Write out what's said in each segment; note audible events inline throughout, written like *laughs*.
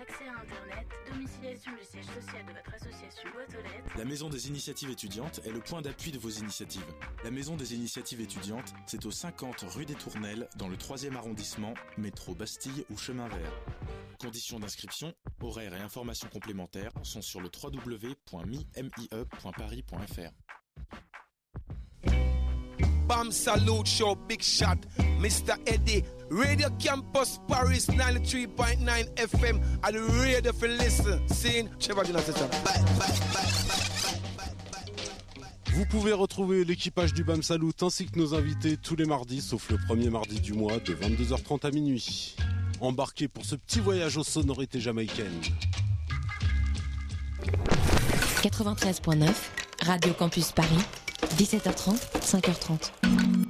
accès à Internet, domiciliation du siège social de votre association, boîte aux lettres. La Maison des Initiatives étudiantes est le point d'appui de vos initiatives. La Maison des Initiatives étudiantes, c'est au 50 rue des Tournelles, dans le 3e arrondissement, métro Bastille ou chemin vert. Conditions d'inscription, horaires et informations complémentaires sont sur le www.mie.paris.fr. Bam Salute Show, Big Shot, Mr. Eddie, Radio Campus Paris 93.9 FM, and the radio for listen. Seeing Trevor Jonathan. Bye, bye, bye, Vous pouvez retrouver l'équipage du BAM Salut ainsi que nos invités tous les mardis, sauf le premier mardi du mois de 22h30 à minuit. Embarquez pour ce petit voyage aux sonorités jamaïcaines. 93.9, Radio Campus Paris, 17h30, 5h30.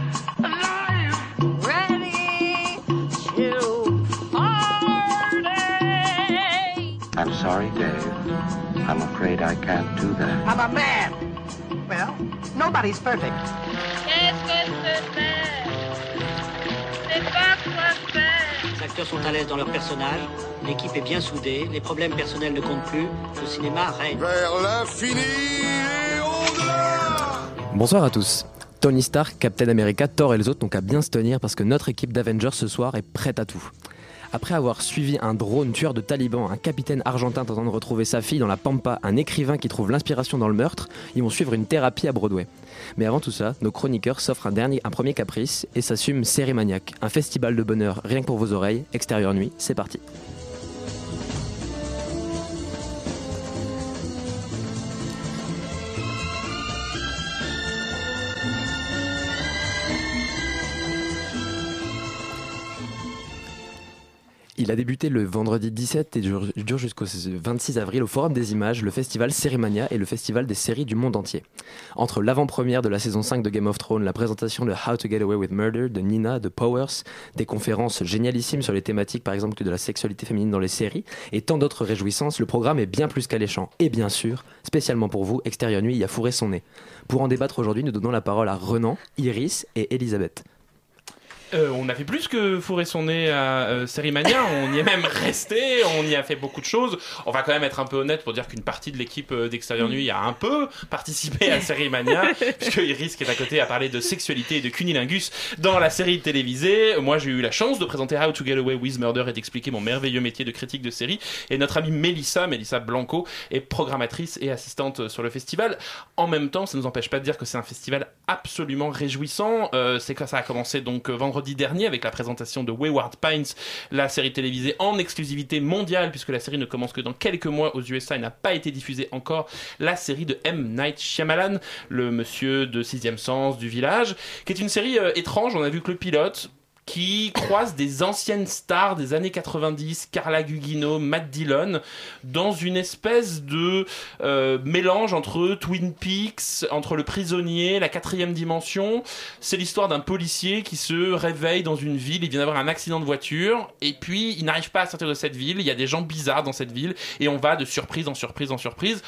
I'm sorry, Dave. I'm afraid I can't do that. I'm a man! Well, nobody's perfect. Qu'est-ce que c'est C'est pas quoi faire Les acteurs sont à l'aise dans leur personnage, l'équipe est bien soudée, les problèmes personnels ne comptent plus, le cinéma règne. Vers l'infini et au-delà Bonsoir à tous. Tony Stark, Captain America, Thor et les autres n'ont qu'à bien se tenir parce que notre équipe d'Avengers ce soir est prête à tout. Après avoir suivi un drone tueur de talibans, un capitaine argentin tentant de retrouver sa fille dans la pampa, un écrivain qui trouve l'inspiration dans le meurtre, ils vont suivre une thérapie à Broadway. Mais avant tout ça, nos chroniqueurs s'offrent un, dernier, un premier caprice et s'assument Série un festival de bonheur rien que pour vos oreilles, extérieur nuit, c'est parti. Il a débuté le vendredi 17 et dure, jusqu'au 26 avril au Forum des Images, le festival Sérimania et le festival des séries du monde entier. Entre l'avant-première de la saison 5 de Game of Thrones, la présentation de How to Get Away with Murder de Nina, de Powers, des conférences génialissimes sur les thématiques par exemple de la sexualité féminine dans les séries et tant d'autres réjouissances, le programme est bien plus qu'alléchant. Et bien sûr, spécialement pour vous, Extérieur Nuit y a fourré son nez. Pour en débattre aujourd'hui, nous donnons la parole à Renan, Iris et Elisabeth. Euh, on a fait plus que fourrer son nez à euh, Sérimania, on y est même *laughs* resté, on y a fait beaucoup de choses. On va quand même être un peu honnête pour dire qu'une partie de l'équipe euh, d'Extérieur Nuit a un peu participé à Sérimania, *laughs* puisque Iris qui est à côté a parlé de sexualité et de cunilingus dans la série télévisée. Moi j'ai eu la chance de présenter How to Get Away with Murder et d'expliquer mon merveilleux métier de critique de série. Et notre amie Mélissa, Mélissa Blanco, est programmatrice et assistante sur le festival. En même temps, ça ne nous empêche pas de dire que c'est un festival absolument réjouissant. Euh, c'est ça a commencé donc euh, vendredi dernier avec la présentation de Wayward Pines, la série télévisée en exclusivité mondiale, puisque la série ne commence que dans quelques mois aux USA et n'a pas été diffusée encore. La série de M. Night Shyamalan, le monsieur de Sixième Sens du village, qui est une série euh, étrange. On a vu que le pilote qui croise des anciennes stars des années 90, Carla Gugino, Matt Dillon, dans une espèce de euh, mélange entre Twin Peaks, entre le prisonnier, la quatrième dimension. C'est l'histoire d'un policier qui se réveille dans une ville, il vient d'avoir un accident de voiture, et puis il n'arrive pas à sortir de cette ville, il y a des gens bizarres dans cette ville, et on va de surprise en surprise en surprise.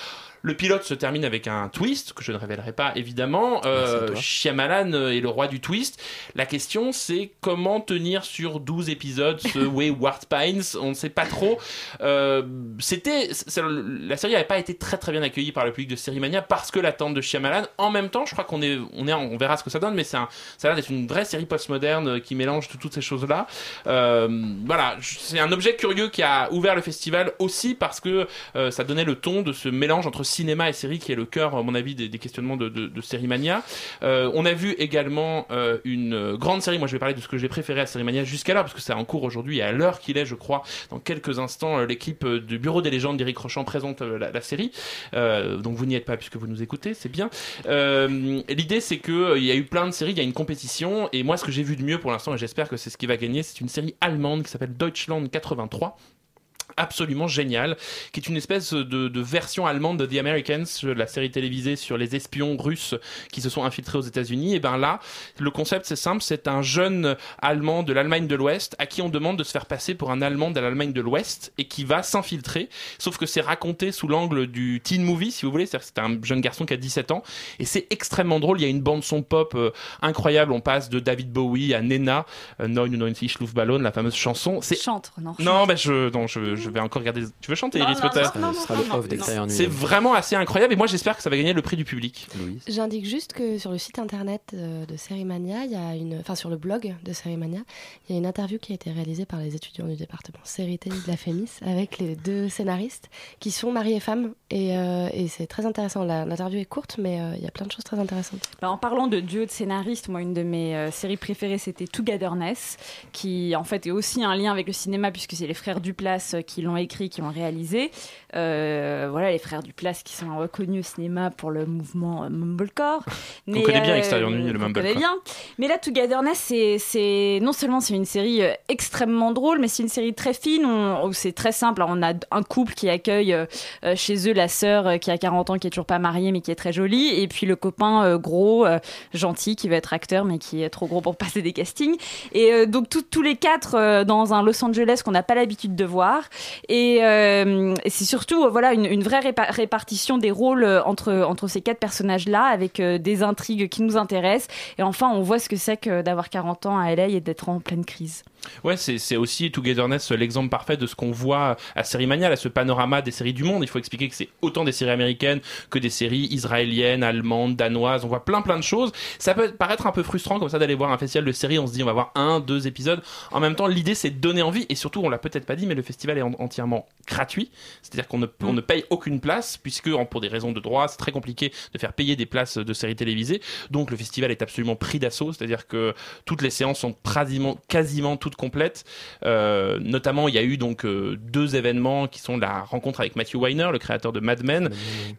Le pilote se termine avec un twist, que je ne révélerai pas évidemment. Euh, Shyamalan est le roi du twist. La question, c'est comment tenir sur 12 épisodes ce *laughs* Wayward Pines? On ne sait pas trop. Euh, c'était, la série n'avait pas été très très bien accueillie par le public de Sérimania parce que l'attente de Shyamalan. En même temps, je crois qu'on est, on est, on verra ce que ça donne, mais c'est ça a l'air d'être une vraie série postmoderne qui mélange tout- toutes ces choses-là. Euh, voilà, c'est un objet curieux qui a ouvert le festival aussi parce que euh, ça donnait le ton de ce mélange entre cinéma et série qui est le cœur, à mon avis, des, questionnements de, de, Série Mania. Euh, on a vu également euh, une euh, grande série. Moi, je vais parler de ce que j'ai préféré à Série Mania jusqu'alors, parce que c'est en cours aujourd'hui et à l'heure qu'il est, je crois. Dans quelques instants, l'équipe du Bureau des légendes d'Éric Rochant présente la, la série. Donc vous n'y êtes pas puisque vous nous écoutez, c'est bien. L'idée, c'est que il y a eu plein de séries, il y a une compétition, et moi, ce que j'ai vu de mieux pour l'instant, et j'espère que c'est ce qui va gagner, c'est une série allemande qui s'appelle Deutschland 83 absolument génial, qui est une espèce de, de version allemande de The Americans, la série télévisée sur les espions russes qui se sont infiltrés aux États-Unis. Et ben là, le concept c'est simple, c'est un jeune allemand de l'Allemagne de l'Ouest à qui on demande de se faire passer pour un allemand de l'Allemagne de l'Ouest et qui va s'infiltrer. Sauf que c'est raconté sous l'angle du teen movie, si vous voulez, c'est-à-dire c'est un jeune garçon qui a 17 ans et c'est extrêmement drôle. Il y a une bande son pop euh, incroyable. On passe de David Bowie à Nena, euh, 99 Luftballon, la fameuse chanson. C'est Chante, non? non, ben je, non, je, je vais encore regarder. Tu veux chanter, Elise, peut-être. C'est vraiment assez incroyable et moi j'espère que ça va gagner le prix du public. J'indique juste que sur le site internet euh, de Sérimania, il y a une, enfin sur le blog de Sérimania, il y a une interview qui a été réalisée par les étudiants du département Sérité de la Fémis avec les deux scénaristes qui sont mari et femme et, euh, et c'est très intéressant. L'interview est courte, mais euh, il y a plein de choses très intéressantes. Bah, en parlant de duo de scénaristes, moi, une de mes euh, séries préférées, c'était Togetherness, qui en fait est aussi un lien avec le cinéma, puisque c'est les frères Duplass euh, qui l'ont écrit, qui l'ont réalisé. Euh, voilà, les frères Duplass qui sont reconnus au cinéma pour le mouvement euh, Mumblecore. On connaît bien Extérieur Nuit et le Mumblecore. connaît bien. Mais là, Togetherness, c'est- c'est non seulement c'est une série euh, extrêmement drôle, mais c'est une série très fine. On- où c'est très simple. Alors, on a un couple qui accueille euh, euh, chez eux la sœur euh, qui a 40 ans, qui est toujours pas mariée, mais qui est très jolie, et puis le copain euh, gros, euh, gentil, qui veut être acteur, mais qui est trop gros pour passer des castings. Et euh, donc tout- tous les quatre euh, dans un Los Angeles qu'on n'a pas l'habitude de voir. Et, euh, c'est surtout euh, voilà une, vraie répa- répartition des rôles euh, entre entre ces quatre personnages-là, avec des intrigues qui nous intéressent. Et enfin, on voit ce que c'est que d'avoir 40 ans à LA et d'être en pleine crise. Ouais, c'est aussi Togetherness l'exemple parfait de ce qu'on voit à Série Mania, là, ce panorama des séries du monde. Il faut expliquer que c'est autant des séries américaines que des séries israéliennes, allemandes, danoises. On voit plein plein de choses. Ça peut paraître un peu frustrant comme ça d'aller voir un festival de séries. On se dit on va voir un, deux épisodes. En même temps, l'idée c'est de donner envie et surtout on l'a peut-être pas dit, mais le festival est en- entièrement gratuit. C'est-à-dire qu'on ne, on ne paye aucune place puisque pour des raisons de droit, c'est très compliqué de faire payer des places de séries télévisées. Donc le festival est absolument pris d'assaut. C'est-à-dire que toutes les séances sont quasiment, quasiment toutes complètes. Euh, notamment, il y a eu donc euh, deux événements qui sont la rencontre avec Matthew Weiner, le créateur de Mad Men,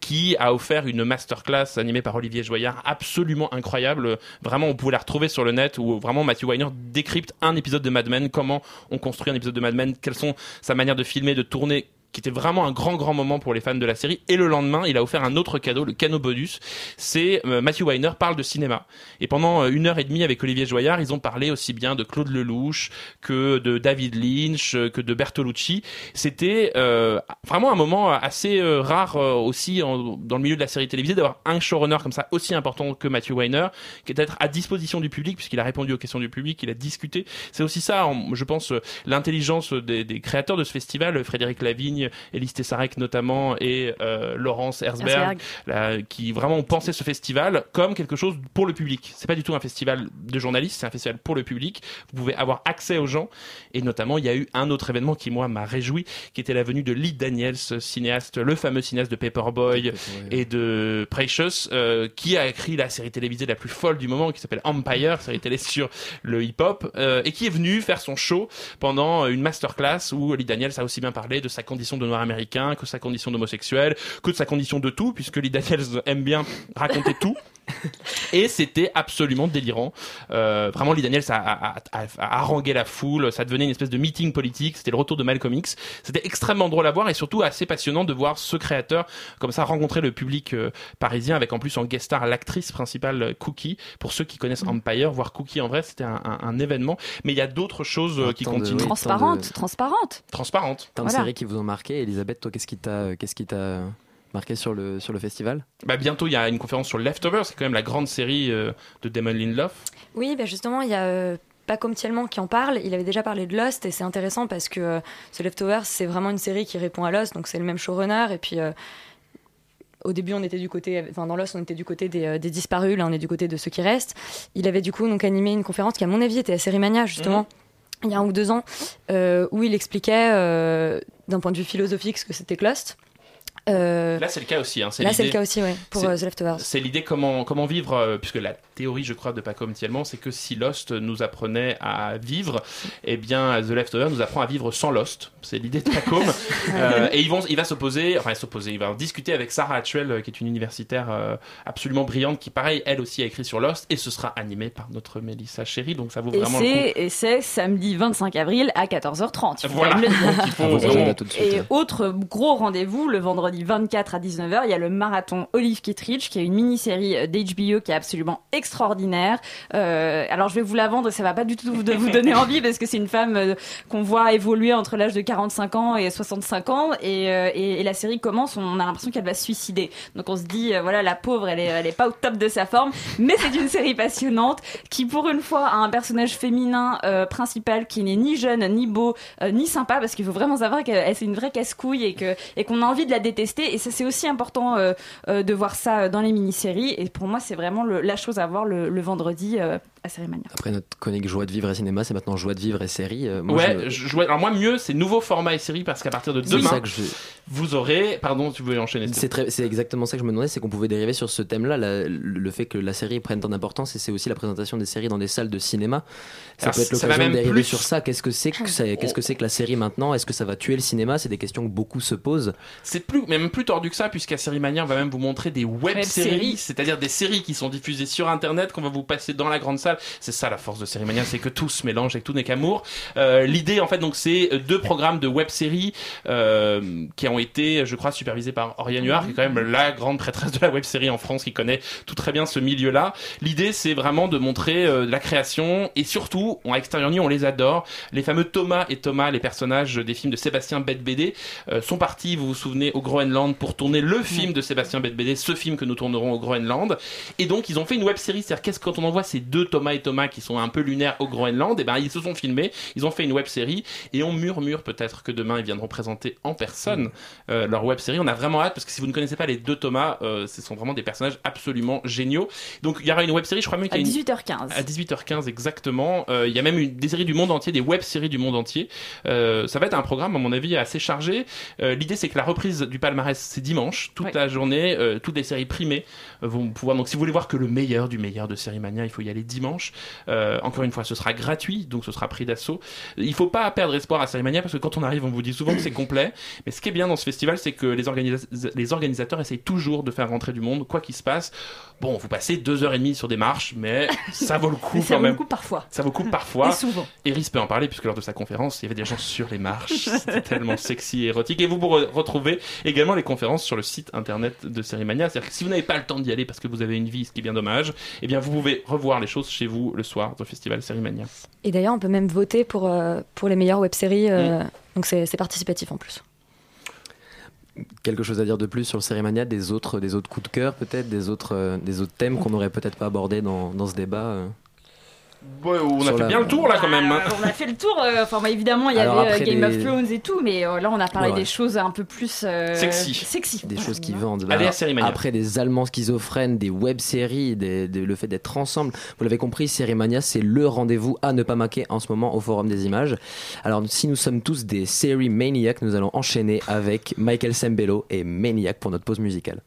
qui a offert une masterclass animée par Olivier Joyard absolument incroyable. Vraiment, on pouvait la retrouver sur le net où vraiment Matthew Weiner décrypte un épisode de Mad Men, comment on construit un épisode de Mad Men, quelles sont sa manière de filmer, de tourner qui était vraiment un grand grand moment pour les fans de la série. Et le lendemain il a offert un autre cadeau le cadeau bonus. C'est euh, Matthew Weiner parle de cinéma. Et pendant euh, une heure et demie avec Olivier Joyard ils ont parlé aussi bien de Claude Lelouch que de David Lynch euh, que de Bertolucci. C'était euh, vraiment un moment assez euh, rare aussi en- dans le milieu de la série télévisée d'avoir un showrunner comme ça aussi important que Matthew Weiner qui est être à disposition du public puisqu'il a répondu aux questions du public il a discuté. C'est aussi ça je pense l'intelligence des créateurs de ce festival Frédéric Lavigne Élise Tessarek notamment et euh, Laurence Herzberg, Herzberg. là, qui vraiment ont pensé ce festival comme quelque chose pour le public. C'est pas du tout un festival de journalistes, c'est un festival pour le public. Vous pouvez avoir accès aux gens et notamment il y a eu un autre événement qui moi m'a réjoui, qui était la venue de Lee Daniels, cinéaste, le fameux cinéaste de Paperboy et de Precious, euh, qui a écrit la série télévisée la plus folle du moment qui s'appelle Empire, série télé sur le hip-hop, euh, et qui est venu faire son show pendant une masterclass où Lee Daniels a aussi bien parlé de sa condition de noir américain, que sa condition d'homosexuel, que sa condition de tout, puisque Lee Daniels aime bien raconter tout. *laughs* *laughs* Et c'était absolument délirant. Euh, vraiment, Lee Daniels a, a, a- a harangué la foule. Ça devenait une espèce de meeting politique. C'était le retour de Malcolm X. C'était extrêmement drôle à voir et surtout assez passionnant de voir ce créateur comme ça rencontrer le public euh, parisien avec en plus en guest star l'actrice principale euh, Cookie. Pour ceux qui connaissent Empire, voir Cookie en vrai, c'était un, un- un événement. Mais il y a d'autres choses euh, qui Tant de- continuent. oui, Transparente, transparente. Transparente. Tant de Voilà. séries qui vous ont marqué. Elisabeth, toi, qu'est-ce qui t'a, qu'est-ce qui t'a marqué sur le, sur le festival Bah, bientôt, il y a une conférence sur Leftovers, c'est quand même la grande série euh, de Damon Lindelof. Oui, bah justement, il y a euh, Paco Thielman qui en parle. Il avait déjà parlé de Lost et c'est intéressant parce que euh, The Leftovers, c'est vraiment une série qui répond à Lost, donc c'est le même showrunner. Et puis, euh, au début, on était du côté, enfin dans Lost, on était du côté des, euh, des disparus, là, on est du côté de ceux qui restent. Il avait du coup donc animé une conférence qui, à mon avis, était à Sérimania, justement. Il y a un ou deux ans, euh, où il expliquait euh, d'un point de vue philosophique ce que c'était que Lost. Euh, Là, c'est le cas aussi. Hein, Là, c'est le l'idée- cas aussi, ouais, pour c'est- euh, The Leftovers. C'est l'idée comment, comment vivre, euh, puisque la théorie, je crois, de Paco Mtielman, c'est que si Lost nous apprenait à vivre, eh bien, The Leftovers nous apprend à vivre sans Lost. C'est l'idée de Paco. *laughs* Euh, et ils vont, il va s'opposer, enfin, s'opposer, il va en discuter avec Sarah Actuel, euh, qui est une universitaire euh, absolument brillante, qui, pareil, elle aussi a écrit sur Lost, et ce sera animé par notre Mélissa Chéri, donc ça vaut Et vraiment le coup. et c'est samedi 25 avril à 14h30. il faut Voilà. quand même le dire. Donc, il faut Ah, vraiment- Et ouais. autre gros rendez-vous, le vendredi 24 à 19h, il y a le marathon Olive Kittredge, qui est une mini-série euh, d'HBO qui est absolument extraordinaire. Euh, alors je vais vous la vendre ça va pas du tout vous, de vous donner *laughs* envie parce que c'est une femme euh, qu'on voit évoluer entre l'âge de 45 ans et 65 ans et, euh, et, et la série commence, on a l'impression qu'elle va se suicider. Donc on se dit, voilà, la pauvre, elle est, elle est pas au top de sa forme, mais c'est une série passionnante qui pour une fois a un personnage féminin principal qui n'est ni jeune, ni beau, ni sympa parce qu'il faut vraiment savoir qu'elle c'est une vraie casse-couille et que et qu'on a envie de la détester et ça c'est aussi important euh, euh, de voir ça euh, dans les mini-séries. Et pour moi c'est vraiment la chose à voir le, vendredi à Cérémania. Après notre chronique joie de vivre et cinéma, c'est maintenant joie de vivre et série. Euh, moi, ouais, je- je... jouais- alors moi mieux, c'est nouveau format et série parce qu'à partir de C'est demain, ça que je- vous aurez, pardon, tu veux enchaîner. C'est très- c'est exactement ça que je me demandais, c'est qu'on pouvait dériver sur ce thème-là, la- le fait que la série prenne tant d'importance, et c'est aussi la présentation des séries dans des salles de cinéma. Ça Alors, peut être l'occasion de même dériver plus- sur ça. Qu'est-ce que c'est que, ça- qu'est-ce que c'est que la série maintenant? Est-ce que ça va tuer le cinéma? C'est des questions que beaucoup se posent. C'est plus, même plus tordu que ça, puisqu'à Série Mania, on va même vous montrer des web-séries, Web-séries. c'est-à-dire des séries qui sont diffusées sur Internet, qu'on va vous passer dans la grande salle. C'est ça la force de Série Mania, c'est que tout se mélange et que tout n'est qu'amour. Euh, L'idée, en fait, donc, c'est deux programmes de web-séries euh, qui ont été, je crois, supervisés par Oriane Huard, qui est quand même la grande prêtresse de la web-série en France, qui connaît tout très bien ce milieu-là. L'idée, c'est vraiment de montrer euh, la création et surtout, on, à Extérieur on les adore. Les fameux Thomas et Thomas, les personnages des films de Sébastien Bette-BD, euh, sont partis, vous vous souvenez, au Groenland pour tourner le film de Sébastien Bette-BD, ce film que nous tournerons au Groenland. Et donc, ils ont fait une web série. C'est-à-dire, qu'est-ce que quand on envoie ces deux Thomas et Thomas qui sont un peu lunaires au Groenland, et ben, ils se sont filmés, ils ont fait une web série et on murmure peut-être que demain ils viendront présenter en personne euh, leur web série. On a vraiment hâte parce que si vous ne connaissez pas les deux Thomas, euh, ce sont vraiment des personnages absolument géniaux. Donc, il y aura une web série, je crois même À qu'il y a une- 18h15. à 18h15 exactement. Euh, Il y a même une, des séries du monde entier, des web-séries du monde entier. Ça va être un programme, à mon avis, assez chargé. L'idée, c'est que la reprise du palmarès, c'est dimanche, toute la journée. toutes les séries primées vont pouvoir. Donc, si vous voulez voir que le meilleur du meilleur de Série Mania, il faut y aller dimanche. Euh, encore une fois, ce sera gratuit, donc ce sera pris d'assaut. Il faut pas perdre espoir à Série Mania parce que quand on arrive, on vous dit souvent que c'est complet. Mais ce qui est bien dans ce festival, c'est que les, organisa- les organisateurs essayent toujours de faire rentrer du monde, quoi qu'il se passe. Bon, vous passez deux heures et demie sur des marches, mais ça vaut le *laughs* coup Mais ça quand vaut même. le coup parfois. Ça vaut le coup parfois. *laughs* Et souvent. Eris peut en parler puisque lors de sa conférence, il y avait des gens sur les marches. *laughs* C'était tellement sexy et érotique. Et vous pourrez retrouver également les conférences sur le site internet de Sérimania. C'est-à-dire que si vous n'avez pas le temps d'y aller parce que vous avez une vie, ce qui est bien dommage, eh bien vous pouvez revoir les choses chez vous le soir au festival Sérimania. Et d'ailleurs, on peut même voter pour, euh, pour les meilleures web-séries. euh, Donc c'est participatif en plus. Quelque chose à dire de plus sur le Cérémania, des autres, des autres coups de cœur peut-être, des autres, euh, des autres thèmes qu'on n'aurait peut-être pas abordés dans, dans ce débat euh? Ouais, on a fait la- bien le tour là quand même. hein. Euh, on a fait le tour. euh, Enfin, bah, évidemment, il y Alors avait euh, après Game of Thrones et tout, mais euh, là, on a parlé Ouais, ouais. des choses un peu plus euh, Sexy. sexy. des choses qui vendent. Allez Bah. Après des Allemands schizophrènes, des web-séries, des- des- le fait d'être ensemble. Vous l'avez compris, Sérimania, c'est le rendez-vous à ne pas manquer en ce moment au Forum des Images. Alors, si nous sommes tous des séries Maniac, nous allons enchaîner avec Michael Sembello et Maniac pour notre pause musicale.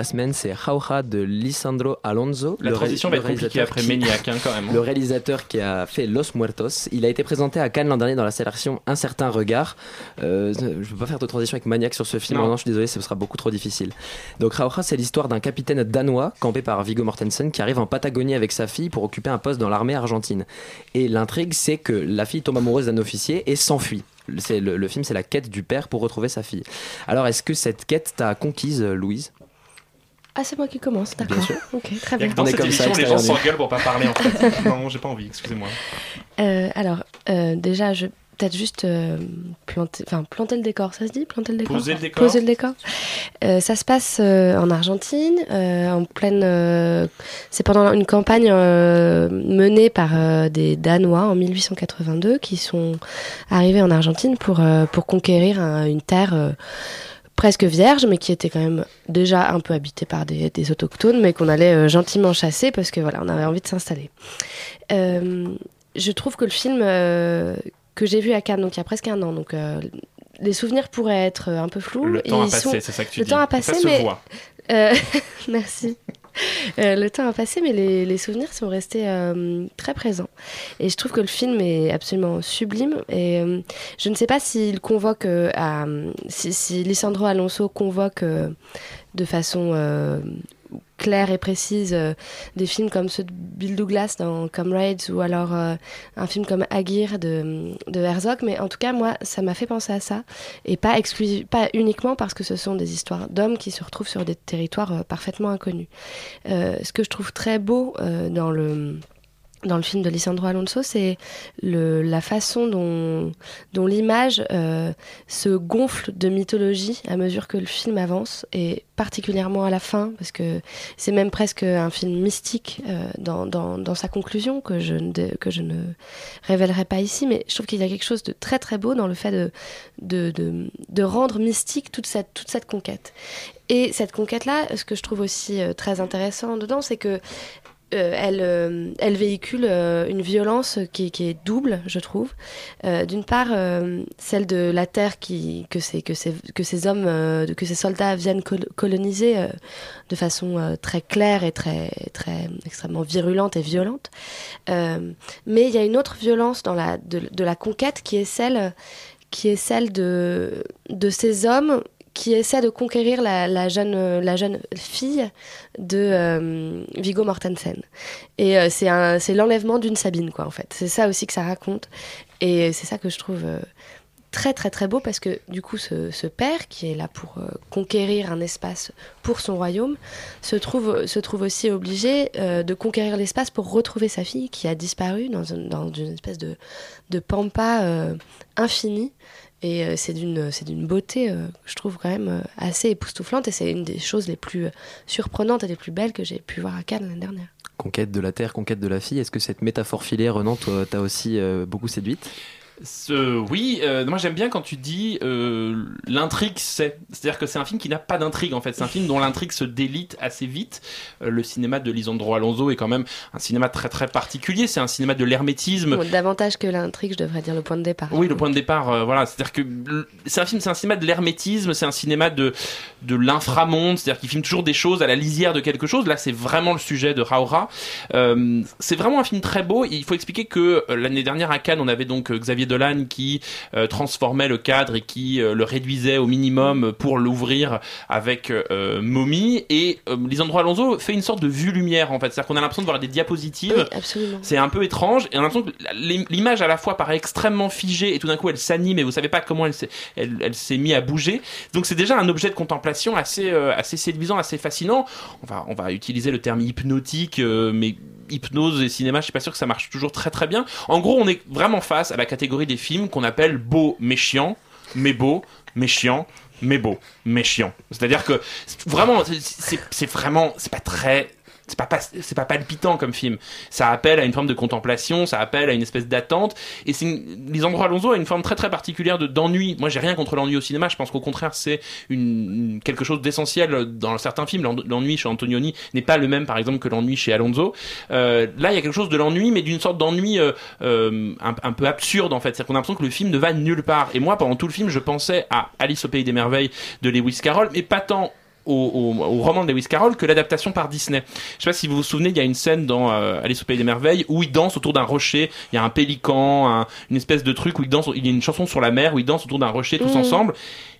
La semaine, c'est Jauja de Lisandro Alonso. La le transition va être compliquée après Maniac, hein, *laughs* quand même. hein. Le réalisateur qui a fait Los Muertos. Il a été présenté à Cannes l'an dernier dans la sélection Un certain regard. Euh, je ne peux pas faire de transition avec Maniac sur ce film. Non. Non, je suis désolé, ce sera beaucoup trop difficile. Donc Jauja, c'est l'histoire d'un capitaine danois campé par Viggo Mortensen qui arrive en Patagonie avec sa fille pour occuper un poste dans l'armée argentine. Et l'intrigue, c'est que la fille tombe amoureuse d'un officier et s'enfuit. Le, le film, c'est la quête du père pour retrouver sa fille. Alors, est-ce que cette quête t'a conquise, Louise? Ah, c'est moi qui commence, d'accord. sûr. Ok, très bien. dans On est cette comme ça, émission, les gens s'engueulent pour pas parler en fait. *laughs* non, j'ai pas envie, excusez-moi. Euh, alors, euh, déjà, je peut-être juste euh, planter, enfin planter le décor, ça se dit planter le décor. Poser le décor. Poser le décor. Euh, ça se passe euh, en Argentine, euh, en pleine. euh, c'est pendant une campagne euh, menée par euh, des Danois en 1882 qui sont arrivés en Argentine pour euh, pour conquérir un- une terre. Presque vierge, mais qui était quand même déjà un peu habitée par des, des autochtones, mais qu'on allait euh, gentiment chasser parce que voilà, on avait envie de s'installer. Euh, je trouve que le film euh, que j'ai vu à Cannes, donc il y a presque un an, donc les souvenirs pourraient être un peu flous. Le temps a passé, sont- c'est ça que tu le dis. temps a Ça passé, se mais voit. euh, *laughs* merci. Euh, le temps a passé, mais les, souvenirs sont restés euh, très présents. Et je trouve que le film est absolument sublime. Et euh, je ne sais pas s'il convoque, à, si, si Lisandro Alonso convoque de façon claire et précise euh, des films comme ceux de Bill Douglas dans Comrades ou alors euh, un film comme Aguirre de, Herzog. Mais en tout cas, moi, ça m'a fait penser à ça. Et pas, pas uniquement parce que ce sont des histoires d'hommes qui se retrouvent sur des territoires euh, parfaitement inconnus. Ce que je trouve très beau dans le dans le film de Lisandro Alonso, c'est la façon dont, l'image euh, se gonfle de mythologie à mesure que le film avance, et particulièrement à la fin, parce que c'est même presque un film mystique euh, dans, sa conclusion, que je, ne, que révélerai pas ici, mais je trouve qu'il y a quelque chose de très très beau dans le fait de, rendre mystique toute cette, toute cette conquête. Et cette conquête-là, ce que je trouve aussi euh, très intéressant dedans, c'est que euh, elle, euh, elle véhicule euh, une violence qui, est double, je trouve. D'une part, celle de la terre que, ces, que, ces, hommes, que ces soldats viennent col- coloniser de façon très claire et très, très extrêmement virulente et violente. Mais il y a une autre violence de, la conquête qui est celle, de ces hommes qui essaient de conquérir la, jeune, la jeune fille de euh, Viggo Mortensen. Et euh, c'est l'enlèvement d'une Sabine, quoi, en fait. C'est ça aussi que ça raconte. Et c'est ça que je trouve euh, très, très, très beau parce que, du coup, ce, ce père qui est là pour euh, conquérir un espace pour son royaume se trouve, se trouve aussi obligé euh, de conquérir l'espace pour retrouver sa fille qui a disparu dans, une- dans une espèce de, de pampa euh, infinie. Et euh, c'est d'une c'est d'une beauté, euh, que je trouve quand même euh, assez époustouflante. Et c'est une des choses les plus euh, surprenantes et les plus belles que j'ai pu voir à Cannes l'année dernière. Conquête de la terre, conquête de la fille. Est-ce que cette métaphore filière, Renan, t'a aussi euh, beaucoup séduite? Ce- oui, euh, moi j'aime bien quand tu dis euh, l'intrigue c'est. C'est-à-dire que c'est un film qui n'a pas d'intrigue en fait. C'est un film dont l'intrigue se délite assez vite. Euh, le cinéma de Lisandro Alonso est quand même un cinéma très très particulier. C'est un cinéma de l'hermétisme. Bon, davantage que l'intrigue, je devrais dire le point de départ. Oui, le point de départ, voilà, c'est-à-dire que c'est un film, c'est un cinéma de l'hermétisme, c'est un cinéma de de l'inframonde, c'est-à-dire qu'il filme toujours des choses à la lisière de quelque chose. Là, c'est vraiment le sujet de Raura. C'est vraiment un film très beau. Il faut expliquer que l'année dernière à Cannes, on avait donc Xavier Dolan qui euh, transformait le cadre et qui euh, le réduisait au minimum pour l'ouvrir avec euh, Mommy. Et Lisandro Alonso fait une sorte de vue lumière en fait, c'est-à-dire qu'on a l'impression de voir des diapositives. Oui. C'est un peu étrange et on a l'impression que l'im- l'image à la fois paraît extrêmement figée et tout d'un coup elle s'anime et vous savez pas comment elle s'est elle, elle s'est mise à bouger. Donc c'est déjà un objet de contemplation assez assez séduisant, assez fascinant. On va on va utiliser le terme hypnotique mais hypnose et cinéma, je suis pas sûr que ça marche toujours très très bien. En gros, on est vraiment face à la catégorie des films qu'on appelle beau mais chiant, mais beau, mais mais beau, mais chiant. C'est-à-dire que vraiment c'est vraiment c'est pas très c'est pas, pas- palpitant comme film. Ça appelle à une forme de contemplation, ça appelle à une espèce d'attente. Et une- Lisandro Alonso a une forme très très particulière de d'ennui. Moi, j'ai rien contre l'ennui au cinéma. Je pense qu'au contraire, c'est quelque chose d'essentiel dans certains films. L'en- L'ennui chez Antonioni n'est pas le même, par exemple, que l'ennui chez Alonso. Euh, là, il y a quelque chose de l'ennui, mais d'une sorte d'ennui euh, euh, un, un peu absurde en fait. C'est qu'on a l'impression que le film ne va nulle part. Et moi, pendant tout le film, je pensais à Alice au pays des merveilles de Lewis Carroll, mais pas tant au, au- au roman de Lewis Carroll que l'adaptation par Disney. Je sais pas si vous vous souvenez, il y a une scène dans euh, Alice au pays des merveilles où il danse autour d'un rocher. Il y a un pélican, un- une espèce de truc où il danse. Il y a une chanson sur la mer où ils dansent autour d'un rocher tous Mhm. ensemble.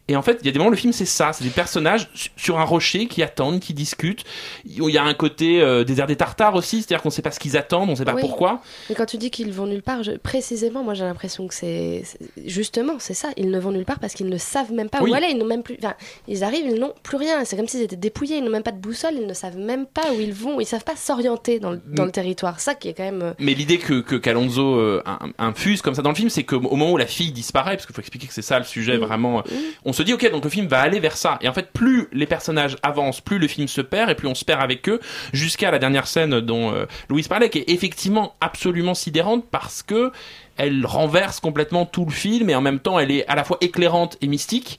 Et en fait, il y a des moments, le film, c'est ça. C'est des personnages su- sur un rocher qui attendent, qui discutent. Il y a un côté euh, désert des Tartares aussi, c'est-à-dire qu'on sait pas ce qu'ils attendent, on sait pas Oui. pourquoi. Mais quand tu dis qu'ils vont nulle part, je- précisément, moi j'ai l'impression que c'est justement c'est ça. Ils ne vont nulle part parce qu'ils ne savent même pas Oui. où aller. Ils n'ont même plus. Enfin, ils arrivent, ils n'ont plus rien. C'est comme s'ils étaient dépouillés. Ils n'ont même pas de boussole. Ils ne savent même pas où ils vont. Ils savent pas s'orienter dans, le- dans le territoire. Ça qui est quand même. euh, Mais l'idée que, que qu'Alonso euh, in- infuse comme ça dans le film, c'est qu'au moment où la fille disparaît, parce qu'il faut expliquer que c'est ça le sujet vraiment, euh, on se dit ok, donc le film va aller vers ça. Et en fait, plus les personnages avancent, plus le film se perd, et plus on se perd avec eux, jusqu'à la dernière scène dont euh, Louise parlait, qui est effectivement absolument sidérante parce que elle renverse complètement tout le film, et en même temps, elle est à la fois éclairante et mystique.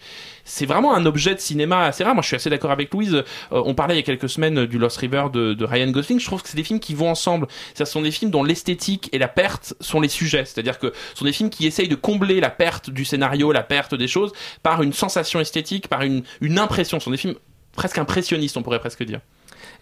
C'est vraiment un objet de cinéma assez rare. Moi, je suis assez d'accord avec Louise. Euh, on parlait il y a quelques semaines du Lost River de, Ryan Gosling. Je trouve que c'est des films qui vont ensemble. Ce sont des films dont l'esthétique et la perte sont les sujets. C'est-à-dire que ce sont des films qui essayent de combler la perte du scénario, la perte des choses, par une sensation esthétique, par une, impression. Ce sont des films presque impressionnistes, on pourrait presque dire.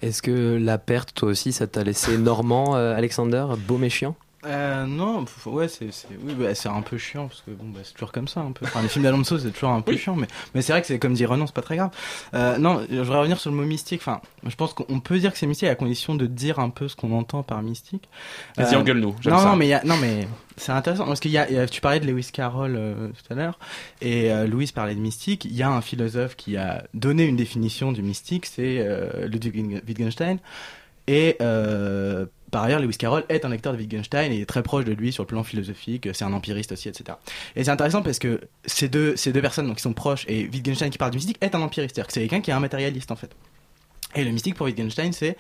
Est-ce que la perte, toi aussi, ça t'a laissé Normand, euh, Alexander, beau et chiant Euh, non, ouais, c'est c'est- oui, bah, c'est un peu chiant parce que bon, bah, c'est toujours comme ça un peu. Enfin, les films d'Alonso, c'est toujours un peu chiant, mais, mais c'est vrai que c'est comme dit Renan, c'est pas très grave. Euh, non, je voudrais revenir sur le mot mystique. Enfin, je pense qu'on peut dire que c'est mystique à condition de dire un peu ce qu'on entend par mystique. Vas-y, engueule-nous, j'aime Non, ça. non, mais il y a- non, mais c'est intéressant parce qu'il y, a- il y a, tu parlais de Lewis Carroll euh, tout à l'heure et euh, Louise parlait de mystique. Il y a un philosophe qui a donné une définition du mystique, c'est euh, Ludwig Wittgenstein. Et euh, par ailleurs, Lewis Carroll est un lecteur de Wittgenstein et est très proche de lui sur le plan philosophique. C'est un empiriste aussi, etc. Et c'est intéressant parce que ces deux, ces deux personnes donc, qui sont proches et Wittgenstein qui parle du mystique est un empiriste. C'est-à-dire que c'est quelqu'un qui est un matérialiste en fait. Et le mystique pour Wittgenstein, c'est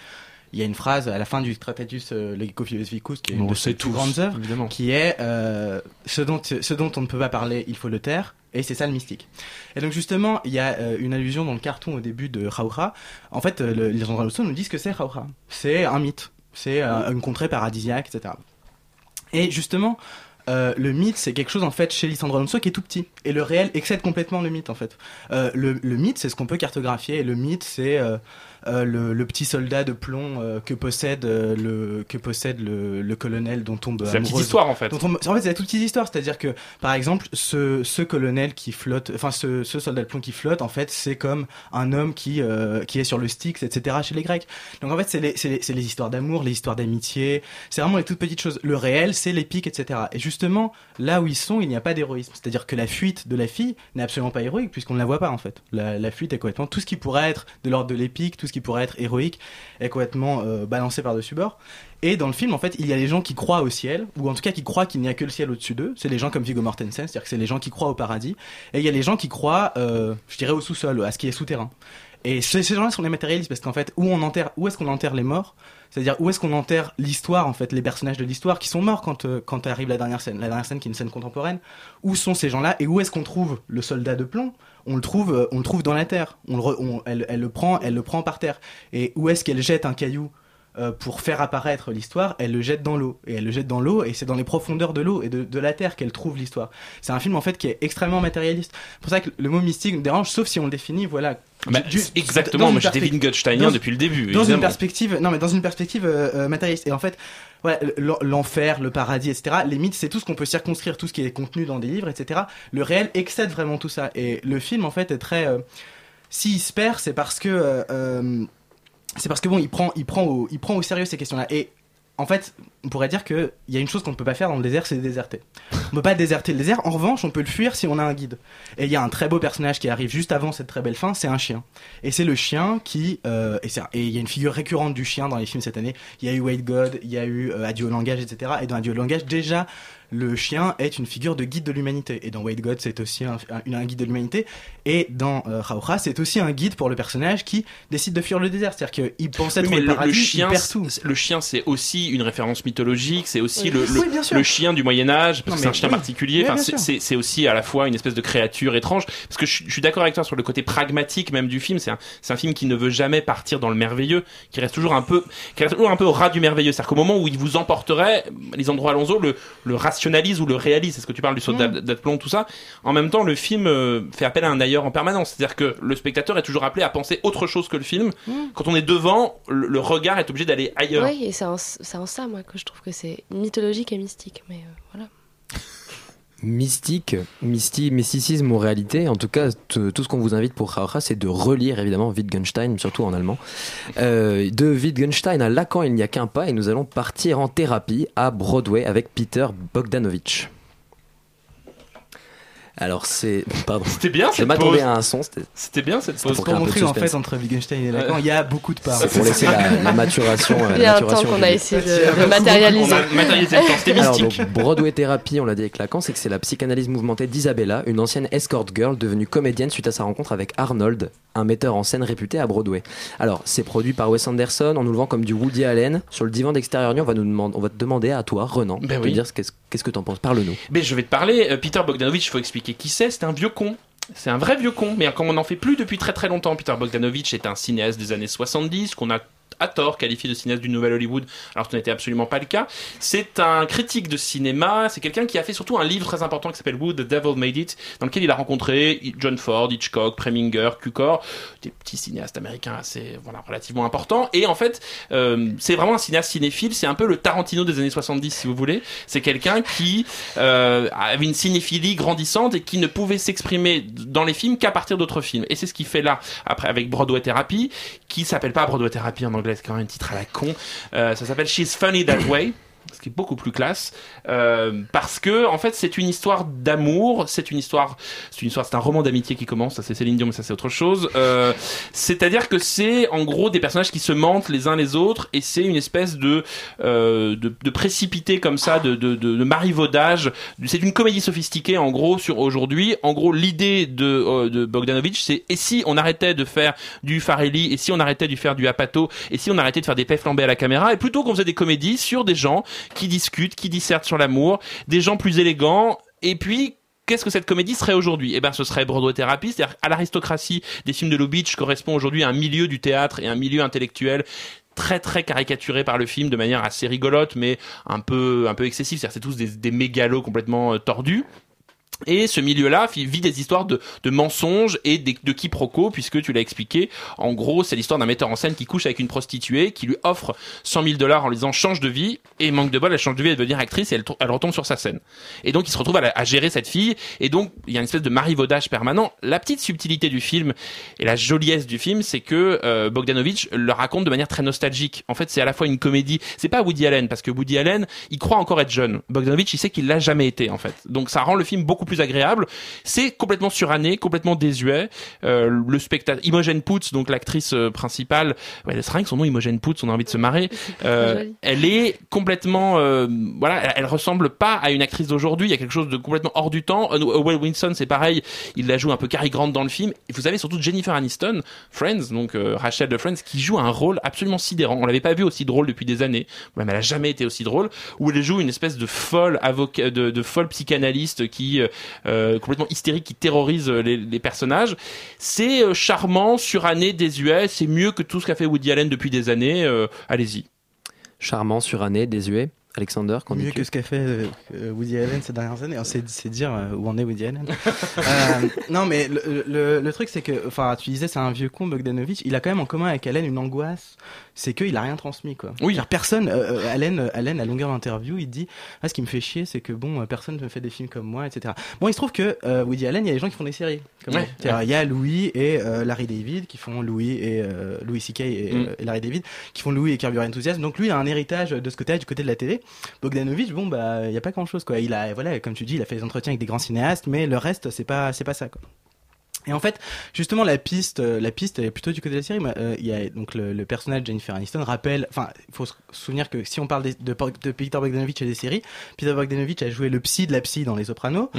il y a une phrase à la fin du Tractatus euh, Logico Philosophicus qui est une de ses plus grandes œuvres évidemment. qui est euh, ce, dont, ce dont on ne peut pas parler, il faut le taire. Et c'est ça le mystique. Et donc justement, il y a euh, une allusion dans le carton au début de Jauja. En fait, euh, le- les gens de nous disent que c'est Jauja. C'est un mythe. C'est euh, une contrée paradisiaque, etc. Et justement, euh, le mythe, c'est quelque chose en fait chez Lisandro Alonso qui est tout petit. Et le réel excède complètement le mythe en fait. Euh, le, le mythe, c'est ce qu'on peut cartographier. Et le mythe, c'est euh, le, le petit soldat de plomb que possède le que possède le, le colonel dont tombe C'est la petite histoire, en fait. En fait, c'est la toute petite histoire. C'est-à-dire que, par exemple, ce, ce colonel qui flotte, enfin ce, ce soldat de plomb qui flotte, en fait, c'est comme un homme qui qui est sur le Styx, etc. Chez les Grecs. Donc en fait, c'est les, les, histoires d'amour, les histoires d'amitié. C'est vraiment les toutes petites choses. Le réel, c'est l'épique, etc. Et justement, là où ils sont, il n'y a pas d'héroïsme. C'est-à-dire que la fuite de la fille n'est absolument pas héroïque puisqu'on ne la voit pas en fait. La, fuite est complètement tout ce qui pourrait être de l'ordre de l'épique, tout ce qui pourrait être héroïque est complètement euh, balancé par-dessus bord. Et dans le film, en fait, il y a les gens qui croient au ciel, ou en tout cas qui croient qu'il n'y a que le ciel au-dessus d'eux. C'est les gens comme Viggo Mortensen, c'est-à-dire que c'est les gens qui croient au paradis. Et il y a les gens qui croient, euh, je dirais, au sous-sol, à ce qui est souterrain. Et ces, gens-là sont les matérialistes parce qu'en fait, où on enterre, où est-ce qu'on enterre les morts? C'est-à-dire où est-ce qu'on enterre l'histoire, en fait, les personnages de l'histoire qui sont morts quand euh, quand arrive la dernière scène, la dernière scène qui est une scène contemporaine. Où sont ces gens-là et où est-ce qu'on trouve le soldat de plomb? On le trouve, euh, on le trouve dans la terre. On le, re- elle, elle le prend, elle le prend par terre. Et où est-ce qu'elle jette un caillou? Euh, pour faire apparaître l'histoire, elle le jette dans l'eau. Et elle le jette dans l'eau, et c'est dans les profondeurs de l'eau et de, de la terre qu'elle trouve l'histoire. C'est un film en fait qui est extrêmement matérialiste. C'est pour ça que le mot mystique me dérange, sauf si on le définit, voilà. Bah, Du- exactement, moi j'étais perspective- Wittgensteinien dans- depuis le début. Dans une perspective, non mais dans une perspective euh, euh, matérialiste. Et en fait, voilà, l'enfer, le paradis, etc. Les mythes, c'est tout ce qu'on peut circonscrire, tout ce qui est contenu dans des livres, etc. Le réel excède vraiment tout ça. Et le film, en fait, est très. euh, S'il se perd, c'est parce que. C'est parce que bon, il prend, il prend au, il prend au sérieux ces questions-là. Et en fait, on pourrait dire qu'il y a une chose qu'on ne peut pas faire dans le désert, c'est déserter. On peut pas déserter le désert. En revanche, on peut le fuir si on a un guide. Et il y a un très beau personnage qui arrive juste avant cette très belle fin, c'est un chien. Et c'est le chien qui, euh, et il y a une figure récurrente du chien dans les films cette année. Il y a eu Wade God, il y a eu euh, Adieu au langage, etc. Et dans Adieu au langage, déjà, le chien est une figure de guide de l'humanité. Et dans Wade God, c'est aussi un, un- un guide de l'humanité. Et dans euh, c'est aussi un guide pour le personnage qui décide de fuir le désert. C'est-à-dire qu'il pensait Oui, mais le le, paradis, le chien, il perd tout. c'est- le chien, c'est aussi une référence mythologique, c'est aussi Oui. le, le, Oui, bien sûr. le chien du Moyen Âge, parce Non, que c'est un chien oui. particulier. Enfin, c'est- aussi à la fois une espèce de créature étrange. Parce que je, je suis d'accord avec toi sur le côté pragmatique même du film. C'est un, c'est un film qui ne veut jamais partir dans le merveilleux, qui reste toujours un peu, qui reste toujours un peu au ras du merveilleux. C'est-à-dire qu'au moment où il vous emporterait, les endroits Alonso, le, le rationalise ou le réalise. C'est ce que tu parles du saut Mm. d'aplomb, tout ça. En même temps, le film euh, fait appel à un ailleurs en permanence. C'est-à-dire que le spectateur est toujours appelé à penser autre chose que le film. Mm. Quand on est devant, le, le regard est obligé d'aller ailleurs. Oui, et c'est en, c'est en ça, moi, que je trouve que c'est mythologique et mystique. Mais euh, voilà. Mystique, mysti, mysticisme ou réalité, en tout cas, tout ce qu'on vous invite pour Raucha, c'est de relire évidemment Wittgenstein, surtout en allemand. Euh, de Wittgenstein à Lacan, il n'y a qu'un pas, et nous allons partir en thérapie à Broadway avec Peter Bogdanovich. Alors c'est. Pardon. C'était bien Je cette m'attendais pause. à un son. c'était- C'était bien cette C'était pause. pour montrer en fait entre Wittgenstein et Lacan, il y a beaucoup de parts. C'est pour laisser la, la maturation. euh, Il y a la un temps maturation qu'on a essayé de, de matérialiser. C'était Alors, mystique. donc, Broadway thérapie, on l'a dit avec Lacan, c'est que c'est la psychanalyse mouvementée d'Isabella, une ancienne escort girl devenue comédienne suite à sa rencontre avec Arnold, un metteur en scène réputé à Broadway. Alors, c'est produit par Wes Anderson, on nous le vend comme du Woody Allen. Sur le divan d'extérieur, nu, on va nous demander, on va te demander à toi, Renan, Ben de oui. dire ce qu'est-ce qu'est-ce que t'en penses. Parle-nous. Mais je vais te parler. euh, Peter Bogdanovich, il faut expliquer qui c'est. C'est un vieux con. C'est un vrai vieux con, mais comme on n'en fait plus depuis très très longtemps, Peter Bogdanovich est un cinéaste des années 70 qu'on a à tort qualifié de cinéaste du Nouvel Hollywood, alors ce n'était absolument pas le cas. C'est un critique de cinéma, c'est quelqu'un qui a fait surtout un livre très important qui s'appelle Wood, The Devil Made It, dans lequel il a rencontré John Ford, Hitchcock, Preminger, Cukor, des petits cinéastes américains assez, voilà, relativement importants. Et en fait, euh, c'est vraiment un cinéaste cinéphile, c'est un peu le Tarantino des années 70, si vous voulez. C'est quelqu'un qui euh, avait une cinéphilie grandissante et qui ne pouvait s'exprimer dans les films qu'à partir d'autres films. Et c'est ce qu'il fait là, après, avec Broadway Therapy, qui s'appelle pas Broadway Therapy en anglais, c'est quand même un titre à la con. Euh, ça s'appelle She's Funny That Way. Qui est beaucoup plus classe, euh, parce que en fait c'est une histoire d'amour, c'est une histoire, c'est une histoire, c'est un roman d'amitié qui commence, ça c'est Céline Dion mais ça c'est autre chose. Euh, C'est-à-dire que c'est en gros des personnages qui se mentent les uns les autres et c'est une espèce de euh, de, de précipité comme ça, de de, de, marivaudage. C'est une comédie sophistiquée en gros sur aujourd'hui. En gros l'idée de euh, de Bogdanovich c'est et si on arrêtait de faire du Farelli et si on arrêtait de faire du Apato et si on arrêtait de faire des paix flambés à la caméra et plutôt qu'on faisait des comédies sur des gens qui discutent, qui dissertent sur l'amour, des gens plus élégants. Et puis Qu'est-ce que cette comédie serait aujourd'hui? Eh ben, ce serait Broadway Therapy, c'est-à-dire à l'aristocratie des films de Lubitsch correspond aujourd'hui à un milieu du théâtre et un milieu intellectuel très très caricaturé par le film de manière assez rigolote mais un peu un peu excessive c'est-à-dire c'est tous des, des mégalos complètement euh, tordus et ce milieu-là vit des histoires de, mensonges et de quiproquos, puisque tu l'as expliqué. En gros, c'est l'histoire d'un metteur en scène qui couche avec une prostituée, qui lui offre 100 000 dollars en lui disant change de vie, et manque de bol, elle change de vie, elle devient actrice et elle, retombe sur sa scène. Et donc, il se retrouve à, gérer cette fille, et donc, il y a une espèce de marivaudage permanent. La petite subtilité du film et la joliesse du film, c'est que euh, Bogdanovich le raconte de manière très nostalgique. En fait, c'est à la fois une comédie. C'est pas Woody Allen, parce que Woody Allen, il croit encore être jeune. Bogdanovich, il sait qu'il l'a jamais été, en fait. Donc, ça rend le film beaucoup plus agréable. C'est complètement suranné, complètement désuet. Euh, le spectacle, Imogen Poots, donc l'actrice euh, principale, ouais, c'est rien que son nom Imogen Poots, on a envie de se marrer. *laughs* Euh, elle est complètement, euh, voilà, elle, elle ressemble pas à une actrice d'aujourd'hui. Il y a quelque chose de complètement hors du temps. Euh, Owen Wilson, c'est pareil. Il la joue un peu Cary Grant dans le film. Et vous avez surtout Jennifer Aniston, Friends, donc euh, Rachel de Friends, qui joue un rôle absolument sidérant. On l'avait pas vu aussi drôle depuis des années. Même elle a jamais été aussi drôle. Où elle joue une espèce de folle avocat, de, de folle psychanalyste qui complètement hystérique, qui terrorise euh, les, les personnages. C'est euh, charmant, suranné, désuet. C'est mieux que tout ce qu'a fait Woody Allen depuis des années. Euh, Allez-y. Charmant, suranné, désuet. Alexander, Mieux que ce qu'a fait euh, euh, Woody Allen ces dernières années. C'est dire euh, où en est Woody Allen. *laughs* Euh, non, mais le, le, le truc, c'est que, enfin, tu disais, c'est un vieux con, Bogdanovich. Il a quand même en commun avec Allen une angoisse. C'est qu'il a rien transmis, quoi. Oui. Car personne, euh, Allen, Allen, à longueur d'interview, il dit, ah, ce qui me fait chier, c'est que bon, personne ne fait des films comme moi, etc. Bon, il se trouve que euh, Woody Allen, il y a des gens qui font des séries. Comme Ouais, ouais. Il y a Louis et euh, Larry David qui font Louis et euh, Louis C.K. et, Mm. et Larry David qui font Louis et Your Enthusiasm. Donc lui il a un héritage de ce côté-là, du côté de la télé. Bogdanovich, bon bah il y a pas grand-chose quoi. Il a voilà, comme tu dis, il a fait des entretiens avec des grands cinéastes, mais le reste c'est pas c'est pas ça quoi. Et en fait, justement, la piste, euh, la piste elle est plutôt du côté de la série. mais, euh, Il y a donc le, le personnage de Jennifer Aniston rappelle. Enfin, il faut se souvenir que si on parle des- de, de Peter Bogdanovich et des séries, Peter Bogdanovich a joué le psy de la psy dans Les Sopranos.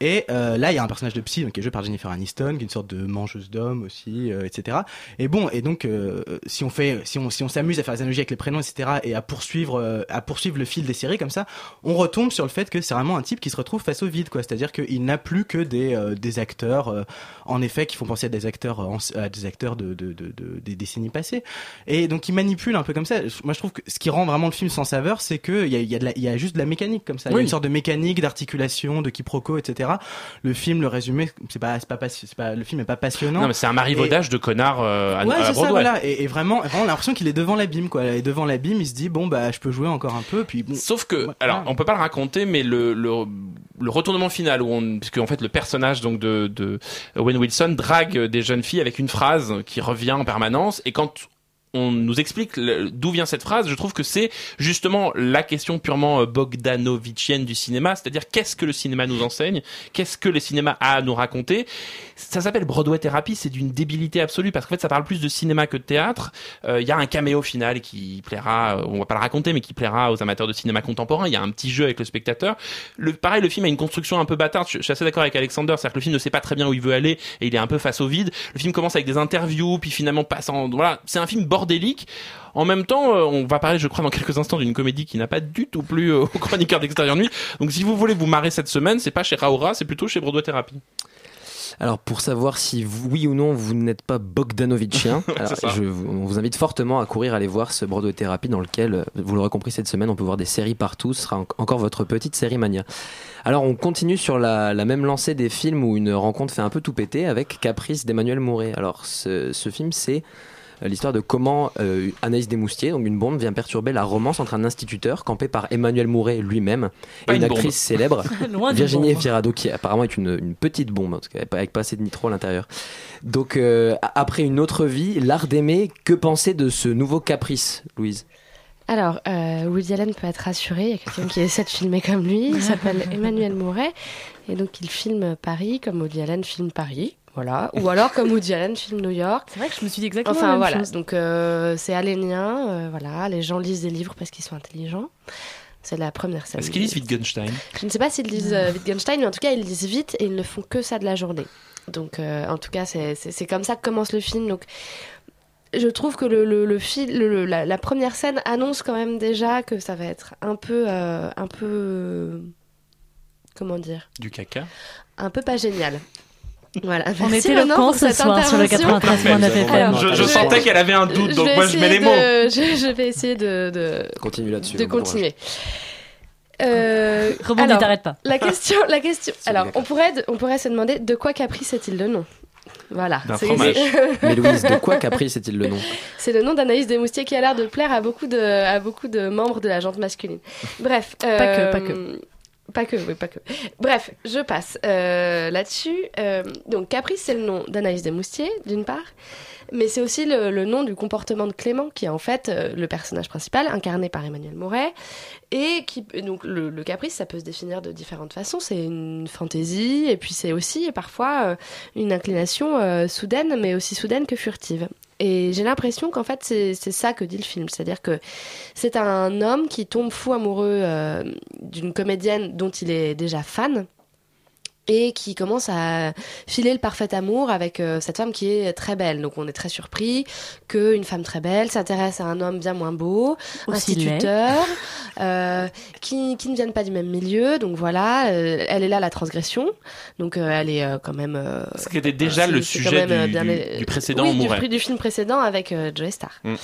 Et euh, là, il y a un personnage de psy donc, qui est joué par Jennifer Aniston, qui est une sorte de mangeuse d'hommes aussi, euh, etc. Et bon, et donc, euh, si on fait, si on, si on s'amuse à faire des analogies avec les prénoms, etc., et à poursuivre, euh, à poursuivre le fil des séries comme ça, on retombe sur le fait que c'est vraiment un type qui se retrouve face au vide, quoi. C'est-à-dire qu'il n'a plus que des, des acteurs euh, en effet, qui font penser à des acteurs, euh, à des acteurs de, de, de, de- des décennies passées. Et donc, ils manipulent un peu comme ça. Moi, je trouve que ce qui rend vraiment le film sans saveur, c'est que il y a, il y, a de la- il y a juste de la mécanique comme ça. Il y a une sorte de mécanique, d'articulation, de quiproquo, etc. Le film, le résumé, c'est pas, c'est pas, c'est pas, le film est pas passionnant. Non, mais c'est un marivaudage de connards euh, à, Ouais, à c'est ça, Broadway. voilà. Et, et vraiment, vraiment, on a l'impression qu'il est devant l'abîme, quoi. Et devant l'abîme, il se dit, bon, bah, je peux jouer encore un peu, puis bon. Sauf que, alors, on peut pas le raconter, mais le, le, le retournement final, où on, puisque en fait le personnage donc de, de Owen Wilson drague des jeunes filles avec une phrase qui revient en permanence, et quand on nous explique d'où vient cette phrase, je trouve que c'est justement la question purement euh, bogdanovichienne du cinéma, c'est-à-dire qu'est-ce que le cinéma nous enseigne, qu'est-ce que le cinéma a à nous raconter? Ça s'appelle Broadway Therapy, c'est d'une débilité absolue parce qu'en fait ça parle plus de cinéma que de théâtre. Euh, Il y a un caméo final qui plaira, euh, on va pas le raconter, mais qui plaira aux amateurs de cinéma contemporain. Il y a un petit jeu avec le spectateur. Le, pareil, le film a une construction un peu bâtarde. Je, je suis assez d'accord avec Alexander, c'est-à-dire que le film ne sait pas très bien où il veut aller et il est un peu face au vide. Le film commence avec des interviews, puis finalement passe en, voilà, c'est un film bordélique. En même temps, euh, on va parler, je crois, dans quelques instants d'une comédie qui n'a pas du tout plu euh, aux chroniqueurs d'extérieur nuit. Donc, si vous voulez vous marrer cette semaine, c'est pas chez Raora, c'est plutôt chez Broadway Therapy. Alors pour savoir si vous- oui ou non vous n'êtes pas Bogdanovitchien, *laughs* je, on vous invite fortement à courir aller voir ce Broadway Therapy dans lequel, euh, vous l'aurez compris cette semaine, on peut voir des séries partout, ce sera en- encore votre petite série mania. Alors on continue sur la, la même lancée des films où une rencontre fait un peu tout péter avec Caprice d'Emmanuel Mouret. Alors ce, ce film c'est l'histoire de comment euh, Anaïs Desmoustiers, donc une bombe, vient perturber la romance entre un instituteur campé par Emmanuel Mouret lui-même et une, une bombe. actrice célèbre, *laughs* Virginie. Efirado, qui apparemment est une, une petite bombe, en tout cas, avec pas assez de nitro à l'intérieur. Donc euh, après une autre vie, l'art d'aimer, que penser de ce nouveau caprice, Louise? Alors, euh, Woody Allen peut être rassuré, il y a quelqu'un qui essaie de filmer comme lui, il s'appelle *laughs* Emmanuel Mouret, et donc il filme Paris comme Woody Allen filme Paris, voilà, ou alors comme Woody Allen filme New York. C'est vrai que je me suis dit exactement Enfin la même voilà, chose. donc euh, c'est alénien, euh, voilà, les gens lisent des livres parce qu'ils sont intelligents. C'est la première scène. Est-ce qu'ils lisent Wittgenstein? Je ne sais pas s'ils lisent euh, Wittgenstein, mais en tout cas, ils lisent vite et ils ne font que ça de la journée. Donc, euh, en tout cas, c'est- c'est c'est comme ça que commence le film. Donc, je trouve que le, le, le fil- le- le- la, la première scène annonce quand même déjà que ça va être un peu, euh, un peu, euh, comment dire, Du caca un peu pas génial. Voilà. On était éloquent pour ce soir sur le intervention. 93.9 FM. Je, je sentais qu'elle avait un doute, donc moi je mets les mots. de- je, je vais essayer de, de, Continue là-dessus. de continuer. Euh, Rebondis, alors, t'arrêtes pas. La question, la question. *laughs* Alors, on pourrait, on pourrait se demander de quoi Caprice est-il le nom? Voilà. D'un C'est- fromage. *laughs* Mais Louise, de quoi *laughs* caprice est-il le nom? C'est le nom d'Anaïs Desmoustiers qui a l'air de plaire à beaucoup de, à beaucoup de membres de la gente masculine. Bref. Pas que, euh, pas que. Pas que, oui, pas que. Bref, je passe euh, là-dessus. Euh, donc, Caprice, c'est le nom d'Anaïs Desmoustiers, d'une part. Mais c'est aussi le, nom du comportement de Clément, qui est en fait euh, le personnage principal, incarné par Emmanuel Mouret. Et qui, donc, le, le caprice, ça peut se définir de différentes façons. C'est une fantaisie, et puis c'est aussi parfois une inclination soudaine, mais aussi soudaine que furtive. Et j'ai l'impression qu'en fait, c'est ça que dit le film. C'est-à-dire que c'est un homme qui tombe fou amoureux euh, d'une comédienne dont il est déjà fan et qui commence à filer le parfait amour avec euh, cette femme qui est très belle. Donc on est très surpris qu'une femme très belle s'intéresse à un homme bien moins beau, Aussi instituteur, euh, qui, qui ne viennent pas du même milieu. Donc voilà, euh, elle est là la transgression. Donc euh, elle est euh, quand même... euh, Ce qui était déjà le sujet même, du, bien du- é- du précédent oui, du, Mouret. prix- du film précédent avec euh, Joe Star. Mm.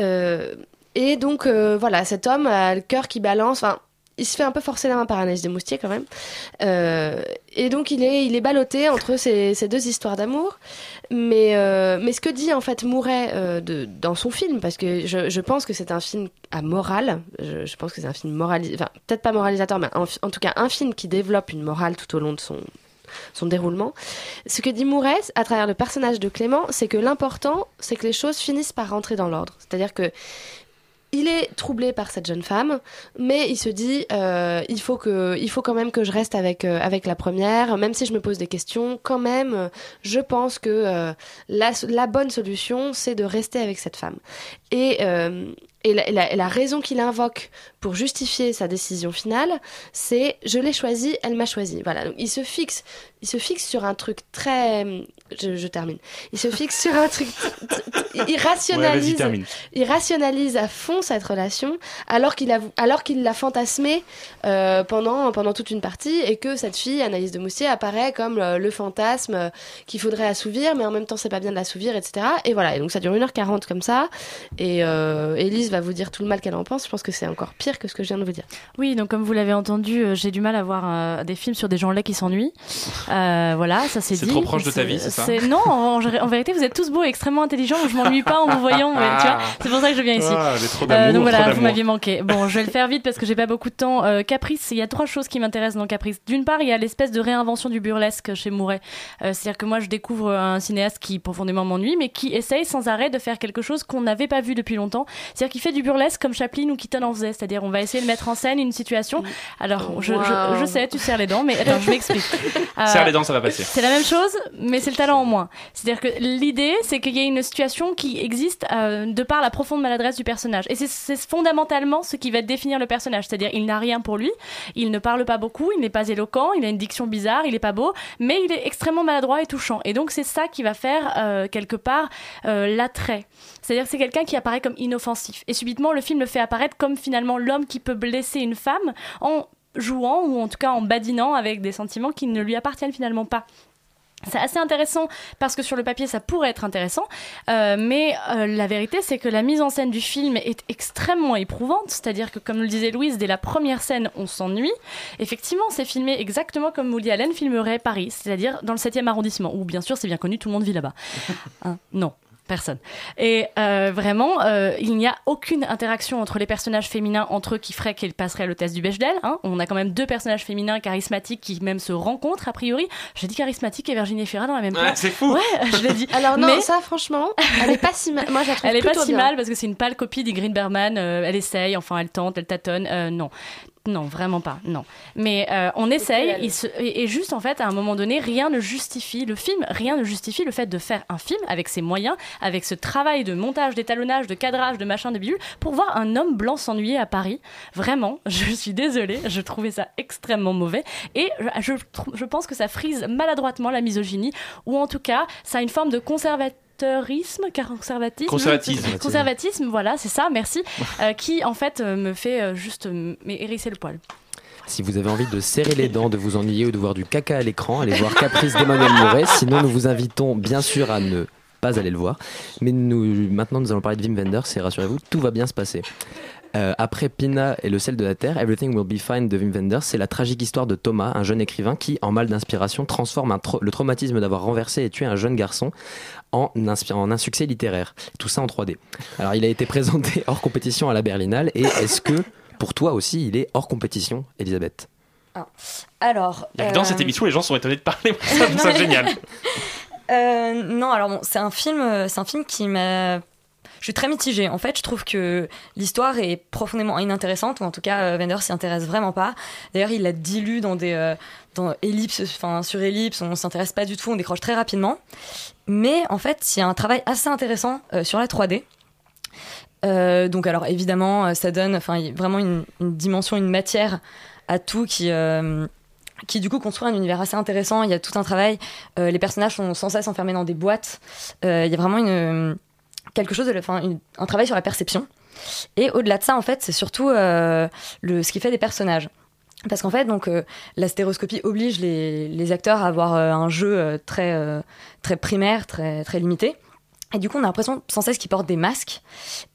Euh, et donc euh, voilà, cet homme a le cœur qui balance. Enfin, il se fait un peu forcer la main par Anaïs Desmoustiers quand même. Euh, et donc il est, il est ballotté entre ces, ces deux histoires d'amour. Mais, euh, mais ce que dit en fait Mouret euh, de, dans son film, parce que je, je pense que c'est un film à morale, je, je pense que c'est un film moralisateur, enfin peut-être pas moralisateur, mais en, en tout cas un film qui développe une morale tout au long de son, son déroulement. Ce que dit Mouret à travers le personnage de Clément, c'est que l'important, c'est que les choses finissent par rentrer dans l'ordre. C'est-à-dire que il est troublé par cette jeune femme, mais il se dit euh, il faut quand même que je reste avec euh, avec la première, même si je me pose des questions. Quand même, je pense que euh, la bonne solution c'est de rester avec cette femme. Et la, raison qu'il invoque pour justifier sa décision finale, c'est je l'ai choisi, elle m'a choisi. Voilà, donc il se fixe sur un truc très, je, je termine. Il se fixe sur un truc, il rationalise, il rationalise à fond cette relation, alors qu'il a, alors qu'il l'a fantasmé euh, pendant pendant toute une partie et que cette fille, Anaïs de Moustier, apparaît comme le, le fantasme euh, qu'il faudrait assouvir, mais en même temps c'est pas bien de l'assouvir, etc. Et voilà, et donc ça dure 1h40 comme ça. Et euh, Élise va vous dire tout le mal qu'elle en pense. Je pense que c'est encore pire que ce que je viens de vous dire. Oui, donc comme vous l'avez entendu, euh, j'ai du mal à voir euh, des films sur des gens laids qui s'ennuient. Euh, voilà, ça c'est C'est dit. trop proche de ta vie, c'est ça Non, en, en vérité, vous êtes tous beaux et extrêmement intelligents. Je m'ennuie pas en vous voyant. mais tu vois, c'est pour ça que je viens ici. Euh, Ah, d'amour, donc voilà, vous m'aviez manqué. Bon, je vais le faire vite parce que j'ai pas beaucoup de temps. Euh, Caprice, il y a trois choses qui m'intéressent dans Caprice. D'une part, il y a l'espèce de réinvention du burlesque chez Mouret. Euh, C'est-à-dire que moi, je découvre un cinéaste qui profondément m'ennuie, mais qui essaye sans arrêt de faire quelque chose qu'on n'avait pas vu depuis longtemps. C'est-à-dire qu'il fait du burlesque comme Chaplin ou Keaton en faisait. C'est-à-dire, on va essayer de mettre en scène une situation. Alors, je, je- Wow. je sais, tu serres les dents, mais attends, je m'explique. Euh, *laughs* Serre les dents, ça va passer. c'est la même chose, mais c'est le talent en moins. C'est-à-dire que l'idée, c'est qu'il y a une situation qui existe euh, de par la profonde maladresse du personnage. Et c'est- fondamentalement ce qui va définir le personnage. C'est-à-dire, il n'a rien pour lui, il ne parle pas beaucoup, il n'est pas éloquent, il a une diction bizarre, il n'est pas beau, mais il est extrêmement maladroit et touchant. Et donc, c'est ça qui va faire, euh, quelque part, euh, l'attrait. C'est-à-dire que c'est quelqu'un qui apparaît comme inoffensif. Et subitement, le film le fait apparaître comme finalement l'homme qui peut blesser une femme en jouant ou en tout cas en badinant avec des sentiments qui ne lui appartiennent finalement pas. C'est assez intéressant parce que sur le papier ça pourrait être intéressant, euh, mais euh, la vérité c'est que la mise en scène du film est extrêmement éprouvante, c'est-à-dire que comme le disait Louise, dès la première scène on s'ennuie. Effectivement c'est filmé exactement comme Woody Allen filmerait Paris, c'est-à-dire dans le 7e arrondissement, où bien sûr c'est bien connu, tout le monde vit là-bas. *laughs* Hein, non. Personne. Et euh, vraiment, euh, il n'y a aucune interaction entre les personnages féminins entre eux qui ferait qu'ils passeraient le test du Bechdel. Hein. On a quand même deux personnages féminins charismatiques qui même se rencontrent a priori. J'ai dit charismatique et Virginie Fira dans la même Ouais, place. c'est fou. Ouais, *laughs* je l'ai dit. Alors non, Mais- ça franchement, elle est pas si mal. Moi, je la trouve elle est pas si bien. mal parce que c'est une pâle copie d'Ingrid Bergman. euh, elle essaye, enfin elle tente, elle tâtonne. Euh, non. Non, vraiment pas, non. Mais euh, on essaye, se- et, et juste en fait, à un moment donné, rien ne justifie le film, rien ne justifie le fait de faire un film avec ses moyens, avec ce travail de montage, d'étalonnage, de cadrage, de machin, de bidule, pour voir un homme blanc s'ennuyer à Paris. Vraiment, *laughs* je suis désolée, je trouvais ça extrêmement mauvais. Et je, je pense que ça frise maladroitement la misogynie, ou en tout cas, ça a une forme de conservatisme car conservatisme Conservatisme. conservatisme voilà c'est ça merci euh, qui en fait euh, me fait euh, juste euh, hérisser le poil Si vous avez envie de serrer les dents, de vous ennuyer ou de voir du caca à l'écran, allez voir Caprice d'Emmanuel Mouret. Sinon, nous vous invitons bien sûr à ne pas aller le voir. Mais nous, maintenant, nous allons parler de Wim Wenders et rassurez-vous, tout va bien se passer. Euh, après Pina et le sel de la terre, Everything Will Be Fine de Wim Wenders, c'est la tragique histoire de Thomas, un jeune écrivain qui, en mal d'inspiration, transforme un tra- le traumatisme d'avoir renversé et tué un jeune garçon en, un succès littéraire. Tout ça en 3D. Alors, il a été présenté *laughs* hors compétition à la Berlinale. Et est-ce que, pour toi aussi, il est hors compétition, Elisabeth? Ah. Alors. Il y a que dans euh, cette émission, les gens sont étonnés de parler. *laughs* Moi, ça, je trouve ça génial. Euh, non, alors bon, c'est un film, euh, c'est un film qui m'a. Je suis très mitigée. En fait, je trouve que l'histoire est profondément inintéressante, ou en tout cas, euh, Wenders s'y intéresse vraiment pas. D'ailleurs, il la dilue dans des euh, ellipses, enfin sur ellipse, on s'intéresse pas du tout, on décroche très rapidement. Mais en fait, il y a un travail assez intéressant euh, sur la 3D. Euh, donc alors évidemment, ça donne enfin vraiment une, dimension, une matière à tout qui qui du coup construit un univers assez intéressant. Il y a tout un travail. Les personnages sont sans cesse enfermés dans des boîtes. Il y a vraiment une quelque chose de, enfin un travail sur la perception. Et au-delà de ça, en fait, c'est surtout euh, le ce qui fait des personnages. Parce qu'en fait, donc, euh, la stéréoscopie oblige les, les acteurs à avoir euh, un jeu très, très primaire, très, très limité. Et du coup, on a l'impression sans cesse qu'ils portent des masques.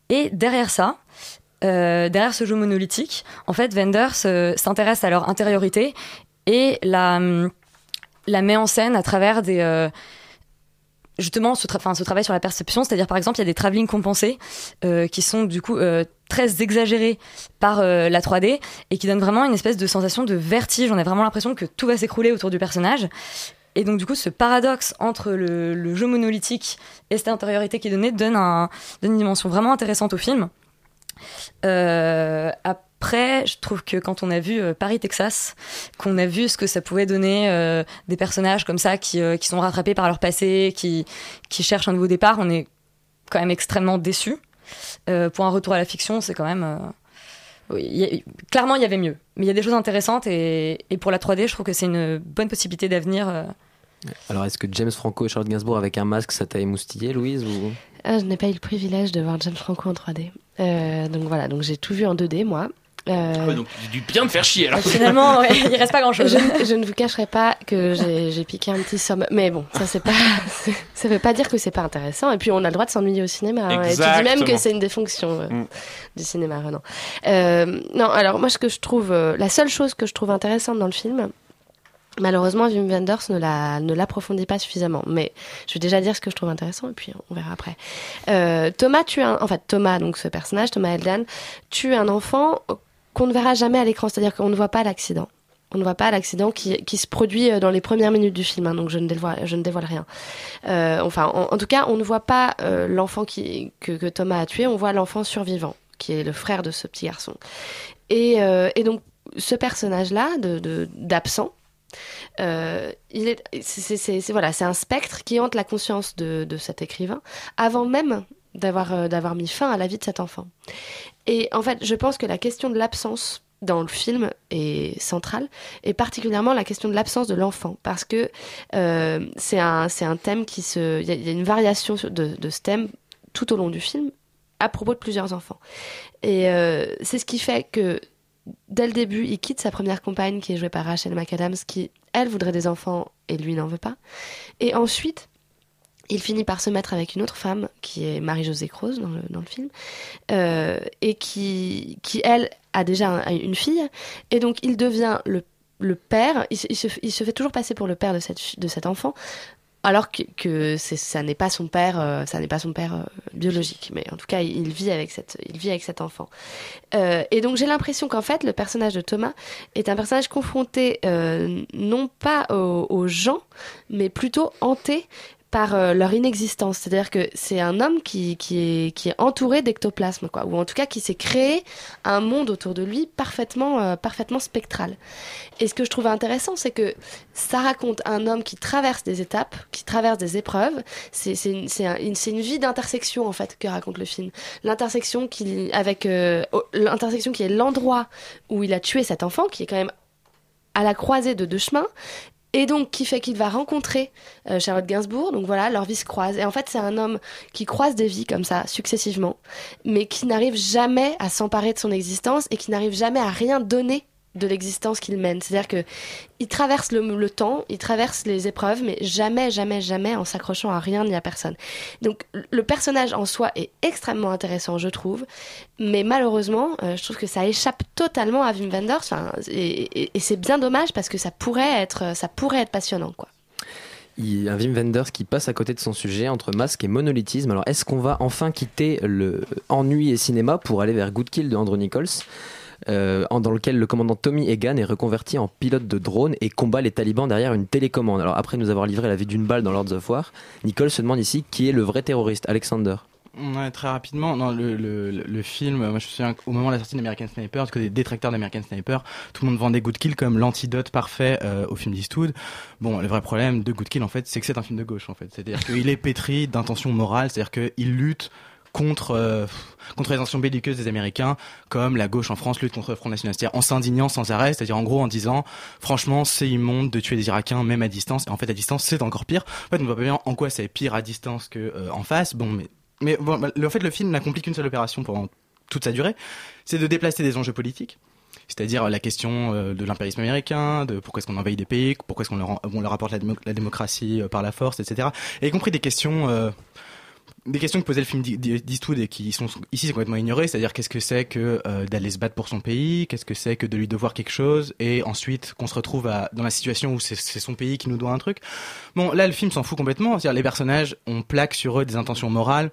Et derrière ça, derrière ce jeu monolithique, en fait, Wenders s'intéresse à leur intériorité et la, la met en scène à travers des. Justement, ce, travail sur la perception, c'est-à-dire par exemple, il y a des travelling compensés euh, qui sont du coup euh, très exagérés par euh, la 3D et qui donnent vraiment une espèce de sensation de vertige. On a vraiment l'impression que tout va s'écrouler autour du personnage. Et donc, du coup, ce paradoxe entre le, jeu monolithique et cette intériorité qui est donnée donne, un, donne une dimension vraiment intéressante au film. Après, je trouve que quand on a vu euh, Paris, Texas, qu'on a vu ce que ça pouvait donner euh, des personnages comme ça qui, euh, qui sont rattrapés par leur passé, qui, qui cherchent un nouveau départ, on est quand même extrêmement déçus. Euh, pour un retour à la fiction, c'est quand même. euh, y a- clairement, il y avait mieux. Mais il y a des choses intéressantes et, et pour la 3D, je trouve que c'est une bonne possibilité d'avenir. euh. Alors, est-ce que James Franco et Charlotte Gainsbourg avec un masque, ça t'a émoustillé, Louise ou... Ah, je n'ai pas eu le privilège de voir James Franco en 3D. Euh, donc voilà, donc j'ai tout vu en 2D moi. Euh, Ouais, donc j'ai dû bien te faire chier alors. Finalement, ouais, il reste pas grand-chose. Je, ne- je ne vous cacherai pas que j'ai piqué un petit somme, mais bon, ça c'est pas, *laughs* ça veut pas dire que c'est pas intéressant. Et puis on a le droit de s'ennuyer au cinéma. hein. Et tu dis même que c'est une des fonctions euh, Mm. du cinéma, Renan. Euh, non, alors moi ce que je trouve, euh, la seule chose que je trouve intéressante dans le film. Malheureusement, Wim Wenders ne la ne l'approfondit pas suffisamment. Mais je vais déjà dire ce que je trouve intéressant et puis on verra après. Euh, Thomas tue un, en fait Thomas donc ce personnage Thomas Eldan tue un enfant qu'on ne verra jamais à l'écran, c'est-à-dire qu'on ne voit pas l'accident. On ne voit pas l'accident qui, qui se produit euh, dans les premières minutes du film, hein, donc je ne dévoile, je ne dévoile rien. Euh, enfin, en, tout cas, on ne voit pas euh, l'enfant que, que Thomas a tué, on voit l'enfant survivant, qui est le frère de ce petit garçon. Et, et donc, ce personnage-là, de, de- d'absent, euh, il est, c'est- voilà, c'est un spectre qui hante la conscience de, de cet écrivain avant même d'avoir, euh, d'avoir mis fin à la vie de cet enfant. Et en fait, je pense que la question de l'absence dans le film est centrale, et particulièrement la question de l'absence de l'enfant, parce que euh, c'est un, un thème qui se... Il y, a- une variation de ce thème tout au long du film à propos de plusieurs enfants. Et euh, c'est ce qui fait que dès le début, il quitte sa première compagne qui est jouée par Rachel McAdams, qui, elle, voudrait des enfants et lui n'en veut pas. Et ensuite, il finit par se mettre avec une autre femme qui est Marie-Josée Croze dans le, dans le film euh, et qui, qui elle a déjà un- une fille et donc il devient le, le père. Il, se- il se, il se fait toujours passer pour le père de, cette, de cet enfant alors que, que ça n'est pas son père euh, ça n'est pas son père euh, biologique. Mais en tout cas il, vit avec cette il vit avec cet enfant. Et donc j'ai l'impression qu'en fait le personnage de Thomas est un personnage confronté non pas aux gens mais plutôt hanté par euh, leur inexistence. C'est-à-dire que c'est un homme qui, est, entouré d'ectoplasme. Ou en tout cas qui s'est créé un monde autour de lui parfaitement, euh, parfaitement spectral. Et ce que je trouve intéressant, c'est que ça raconte un homme qui traverse des étapes, qui traverse des épreuves. C'est une, vie d'intersection, en fait, que raconte le film. L'intersection qui, avec, euh, l'intersection qui est l'endroit où il a tué cet enfant, qui est quand même à la croisée de deux chemins et donc qui fait qu'il va rencontrer euh, Charlotte Gainsbourg. Donc voilà, leurs vies se croisent. Et en fait, c'est un homme qui croise des vies comme ça, successivement, mais qui n'arrive jamais à s'emparer de son existence et qui n'arrive jamais à rien donner de l'existence qu'il mène. C'est-à-dire que il traverse le, temps, il traverse les épreuves, mais jamais, jamais, jamais en s'accrochant à rien ni à personne. Donc le personnage en soi est extrêmement intéressant, je trouve, mais malheureusement, euh, je trouve que ça échappe totalement à Wim Wenders. Et, c'est bien dommage parce que ça pourrait être, ça pourrait être passionnant, quoi. Il un Wim Wenders qui passe à côté de son sujet entre masque et monolithisme. Alors, est-ce qu'on va enfin quitter le ennui et cinéma pour aller vers Good Kill de Andrew Nichols? Euh, dans lequel le commandant Tommy Egan est reconverti en pilote de drone et combat les talibans derrière une télécommande. Alors après nous avoir livré la vie d'une balle dans Lords of War, Nichols se demande ici qui est le vrai terroriste, Alexander. Ouais, très rapidement, non, le, film, moi je me souviens qu'au moment de la sortie d'American Sniper, du côté des détracteurs d'American Sniper, tout le monde vendait Good Kill comme l'antidote parfait euh, au film d'Eastwood. Bon, le vrai problème de Good Kill, en fait, c'est que c'est un film de gauche, en fait. C'est-à-dire qu'il est pétri d'intentions morales, c'est-à-dire qu'il lutte contre euh, contre les intentions belliqueuses des Américains, comme la gauche en France lutte contre le Front National, c'est-à-dire en s'indignant sans arrêt, c'est-à-dire en gros en disant, franchement, c'est immonde de tuer des Irakiens même à distance, et en fait à distance c'est encore pire. En fait, on ne voit pas bien en quoi c'est pire à distance que euh, face. Bon, mais mais bon, bah, en fait le film n'accomplit qu'une seule opération pendant toute sa durée, c'est de déplacer des enjeux politiques. C'est-à-dire euh, la question de l'impérialisme américain, de pourquoi est-ce qu'on envahit des pays, pourquoi est-ce qu'on leur, leur apporte la, démo- la démocratie par la force, etc. Et y compris des questions des questions que posait le film d'E- d'E- d'Eastwood et qui sont ici complètement ignorées, c'est-à-dire qu'est-ce que c'est que euh, d'aller se battre pour son pays, qu'est-ce que c'est que de lui devoir quelque chose, et ensuite qu'on se retrouve dans la situation où c'est son pays qui nous doit un truc. Bon, là le film s'en fout complètement, c'est-à-dire les personnages, on plaque sur eux des intentions morales,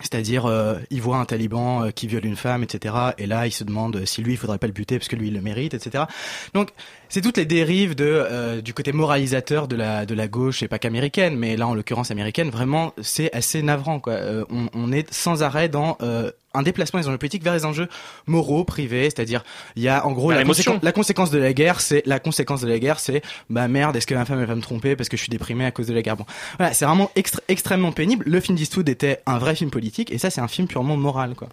c'est-à-dire, euh, il voit un taliban euh, qui viole une femme, etc. Et là, il se demande si lui, il faudrait pas le buter parce que lui, il le mérite, etc. Donc, c'est toutes les dérives de euh, du côté moralisateur de la de la gauche et pas qu'américaine, mais là, en l'occurrence américaine, vraiment, c'est assez navrant, quoi. Euh, on, on est sans arrêt dans euh, un déplacement des enjeux politiques vers les enjeux moraux, privés, c'est-à-dire il y a en gros Vers la, conséquence- la conséquence de la guerre, c'est la conséquence de la guerre, c'est bah merde, est-ce que ma femme elle va me tromper parce que je suis déprimé à cause de la guerre? Bon, voilà, c'est vraiment extrêmement pénible. Le film d'Eastwood était un vrai film politique et ça c'est un film purement moral quoi.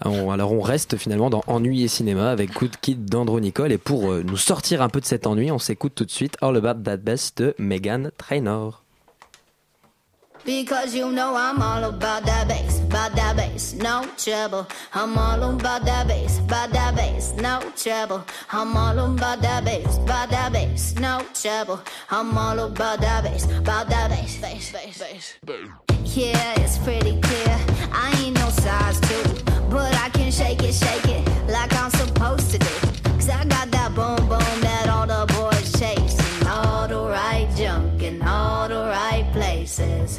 Alors on reste finalement dans Ennui et cinéma avec Good Kid d'Andro Nicole et pour euh, nous sortir un peu de cet ennui, on s'écoute tout de suite All About That Bass de Megan Trainor. Because you know I'm all about that bass, about that bass, no trouble. I'm all about that bass, about that bass, no trouble. I'm all about that bass, about that bass, no trouble. I'm all about that bass, about that bass, bass, bass, bass. Yeah, it's pretty clear. I ain't no size two, but I can shake it, shake it like I'm supposed to do. Cause I got that boom boom that all the boys chase. And all the right junk in all the right places.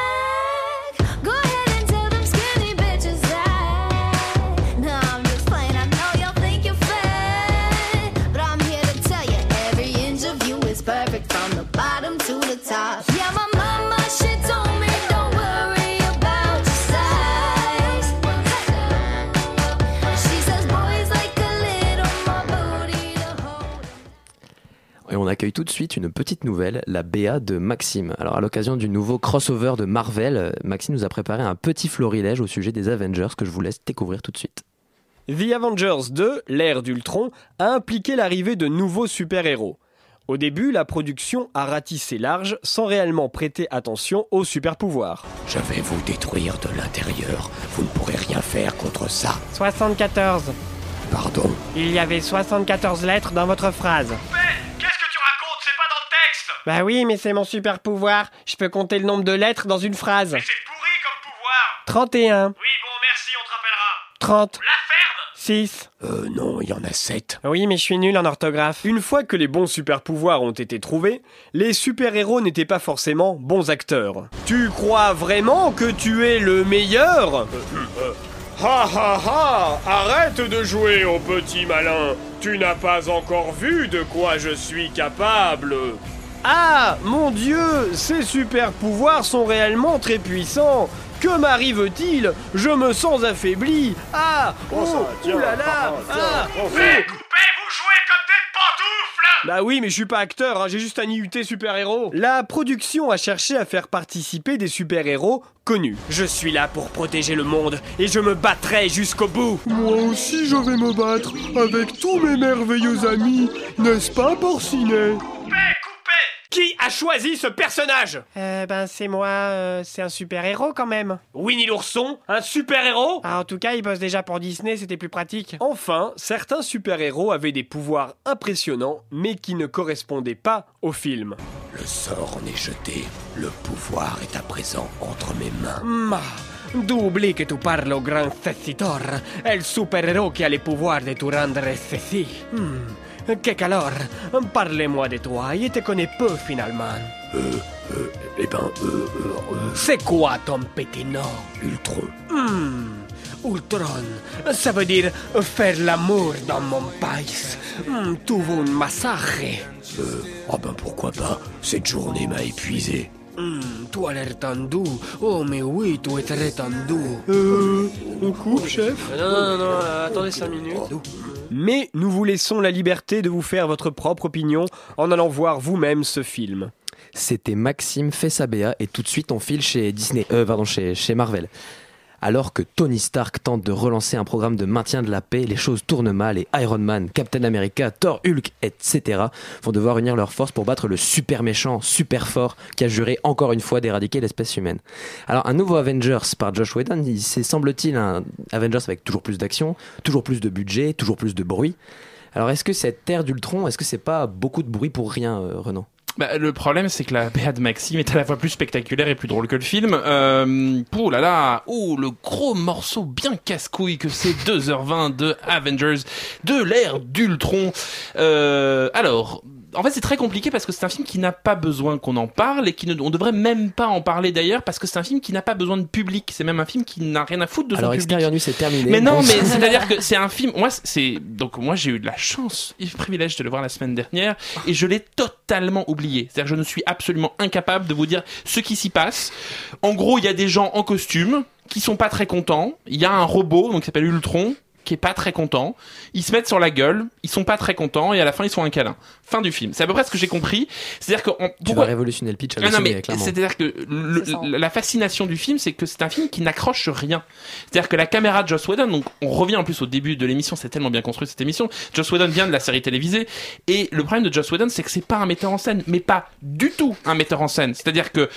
Et on accueille tout de suite une petite nouvelle, la BA de Maxime. Alors à l'occasion du nouveau crossover de Marvel, Maxime nous a préparé un petit florilège au sujet des Avengers que je vous laisse découvrir tout de suite. The Avengers 2, l'ère d'Ultron, a impliqué l'arrivée de nouveaux super-héros. Au début, la production a ratissé large sans réellement prêter attention aux super-pouvoirs. Je vais vous détruire de l'intérieur. Vous ne pourrez rien faire contre ça. 74. Pardon. Il y avait 74 lettres dans votre phrase. Qu'est-ce que tu racontes C'est pas dans le texte Bah oui, mais c'est mon super-pouvoir. Je peux compter le nombre de lettres dans une phrase. Mais c'est pourri comme pouvoir 31. Oui, bon, merci, on te rappellera. 30. La ferme 6. Euh, non, il y en a 7. Oui, mais je suis nul en orthographe. Une fois que les bons super-pouvoirs ont été trouvés, les super-héros n'étaient pas forcément bons acteurs. Tu crois vraiment que tu es le meilleur? Ha ha ha Arrête de jouer au petit malin Tu n'as pas encore vu de quoi je suis capable Ah Mon Dieu Ces super-pouvoirs sont réellement très puissants. Que m'arrive-t-il? Je me sens affaibli. Ah Oh, tiens. oulala. Ah. Coupez, coupez, vous jouez comme des pantoufles. Bah oui, mais je suis pas acteur, hein, j'ai juste un IUT super-héros. La production a cherché à faire participer des super-héros connus. Je suis là pour protéger le monde et je me battrai jusqu'au bout. Moi aussi je vais me battre avec tous mes merveilleux amis, n'est-ce pas, Porcinet? Qui a choisi ce personnage Euh, ben c'est moi, euh, c'est un super-héros quand même. Winnie l'ourson Un super-héros ah, En tout cas, il bosse déjà pour Disney, c'était plus pratique. Enfin, certains super-héros avaient des pouvoirs impressionnants, mais qui ne correspondaient pas au film. Le sort en est jeté. Le pouvoir est à présent entre mes mains. Ma, d'oublie que tu parles au grand Cessitor, el super-héros qui a les pouvoirs de tout rendre ceci. Hmm. Que calor Parlez-moi de toi, il te connaît peu finalement. Euh, euh, eh ben, euh, euh, euh, C'est quoi ton petit nom? Ultron. Hmm. Ultron, ça veut dire faire l'amour dans mon pays. Hmm, tu veux un massacre Euh, oh ben pourquoi pas? Cette journée m'a épuisé. Hmm, tu as l'air tendu. Oh, mais oui, tu es très tendu. Euh, on coupe, chef Non, non, non, attendez 5 minutes. Mais nous vous laissons la liberté de vous faire votre propre opinion en allant voir vous-même ce film. C'était Maxime fait sa BA et tout de suite on file chez Disney, euh, pardon, chez, chez Marvel. Alors que Tony Stark tente de relancer un programme de maintien de la paix, les choses tournent mal et Iron Man, Captain America, Thor, Hulk, etc. vont devoir unir leurs forces pour battre le super méchant, super fort, qui a juré encore une fois d'éradiquer l'espèce humaine. Alors un nouveau Avengers par Josh Whedon, c'est semble-t-il un Avengers avec toujours plus d'action, toujours plus de budget, toujours plus de bruit. Alors est-ce que cette ère d'Ultron, est-ce que c'est pas beaucoup de bruit pour rien, euh, Renan? Bah, le problème, c'est que la *laughs* BA de Maxime est à la fois plus spectaculaire et plus drôle que le film. Euh, oh là là, oh, le gros morceau bien casse-couille que c'est 2h20 de Avengers, de l'ère d'Ultron. Euh, alors... En fait, c'est très compliqué parce que c'est un film qui n'a pas besoin qu'on en parle et qui ne, on devrait même pas en parler d'ailleurs parce que c'est un film qui n'a pas besoin de public. C'est même un film qui n'a rien à foutre de son Alors public. Extérieur Nuit c'est terminé. Mais non, mais *laughs* c'est-à-dire que c'est un film. Moi, c'est donc moi j'ai eu de la chance et le privilège de le voir la semaine dernière et je l'ai totalement oublié. C'est-à-dire je ne suis absolument incapable de vous dire ce qui s'y passe. En gros, il y a des gens en costume qui sont pas très contents. Il y a un robot donc qui s'appelle Ultron qui est pas très content. Ils se mettent sur la gueule, ils sont pas très contents et à la fin ils sont un câlin. Fin du film. C'est à peu près ce que j'ai compris. C'est-à-dire que on- Tu pourquoi- vas révolutionner le pitch ah c'est-à-dire que le- la fascination du film, c'est que c'est un film qui n'accroche rien. C'est-à-dire que la caméra de Joss Whedon, donc on revient en plus au début de l'émission, c'est tellement bien construit cette émission. Joss Whedon vient de la série télévisée et le problème de Joss Whedon, c'est que c'est pas un metteur en scène, mais pas du tout un metteur en scène. C'est-à-dire que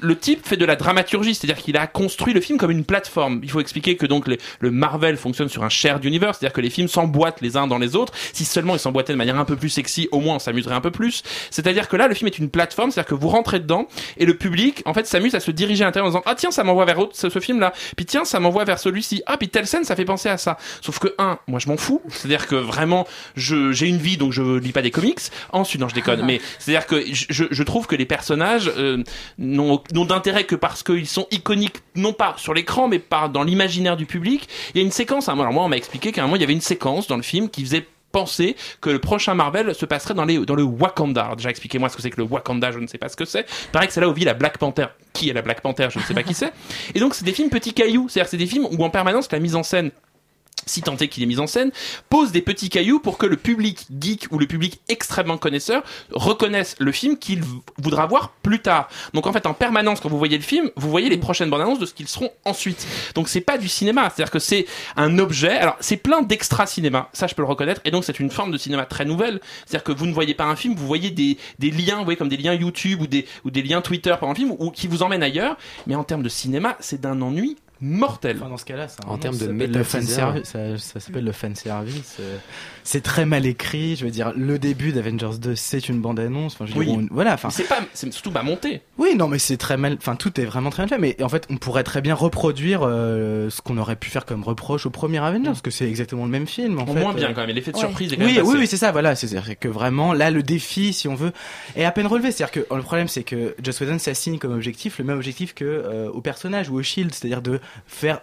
le type fait de la dramaturgie, c'est-à-dire qu'il a construit le film comme une plateforme. Il faut expliquer que donc les- le Marvel fonctionne sur un shared universe, c'est-à-dire que les films s'emboîtent les uns dans les autres. Si seulement ils s'emboîtaient de manière un peu plus sexy, au moins s'amuserait un peu plus. C'est-à-dire que là, le film est une plateforme, c'est-à-dire que vous rentrez dedans et le public, en fait, s'amuse à se diriger à l'intérieur en disant ah tiens ça m'envoie vers autre- ce, ce film-là, puis tiens ça m'envoie vers celui-ci, ah puis telle scène ça fait penser à ça. Sauf que un, moi je m'en fous, c'est-à-dire que vraiment je j'ai une vie donc je lis pas des comics. Ensuite non je déconne, mais c'est-à-dire que je, je- trouve que les personnages euh, n'ont n'ont d'intérêt que parce qu'ils sont iconiques non pas sur l'écran mais pas dans l'imaginaire du public. Il y a une séquence, hein, alors moi on m'a expliqué qu'à un moment il y avait une séquence dans le film qui faisait penser que le prochain Marvel se passerait dans, les, dans le Wakanda. Déjà, expliquez-moi ce que c'est que le Wakanda, je ne sais pas ce que c'est. Il paraît que c'est là où vit la Black Panther. Qui est la Black Panther Je ne sais pas qui c'est. Et donc, c'est des films petits cailloux. C'est-à-dire, c'est des films où en permanence, la mise en scène si tant est qu'il est mis en scène, pose des petits cailloux pour que le public geek ou le public extrêmement connaisseur reconnaisse le film qu'il voudra voir plus tard. Donc en fait, en permanence, quand vous voyez le film, vous voyez les prochaines bandes annonces de ce qu'ils seront ensuite. Donc c'est pas du cinéma, c'est-à-dire que c'est un objet. Alors c'est plein d'extra cinéma, ça je peux le reconnaître, et donc c'est une forme de cinéma très nouvelle. C'est-à-dire que vous ne voyez pas un film, vous voyez des, des liens, vous voyez comme des liens YouTube ou des, ou des liens Twitter pendant le film, ou qui vous emmènent ailleurs. Mais en termes de cinéma, c'est d'un ennui mortel. dans ce cas-là, En termes ça de s'appelle le fan méta-teaser. service. Ça, ça s'appelle le fan service. euh, C'est très mal écrit. Je veux dire, le début d'Avengers 2, c'est une bande annonce. Enfin, je veux dire, Oui. on- voilà. Enfin, c'est pas, c'est surtout pas monté. oui, non, mais c'est très mal. Enfin, tout est vraiment très mal fait. Mais en fait, on pourrait très bien reproduire euh, ce qu'on aurait pu faire comme reproche au premier Avengers, parce que c'est exactement le même film. En Au fait. moins bien Euh, quand même. Et l'effet de Ouais. surprise est quand Oui, même oui, passé. oui, c'est ça, voilà. C'est- C'est-à-dire que vraiment, là, le défi, si on veut, est à peine relevé. C'est-à-dire que le problème, c'est que Joss Whedon s'assigne comme objectif le même objectif que euh, au personnage ou au Shield, c'est-à-dire de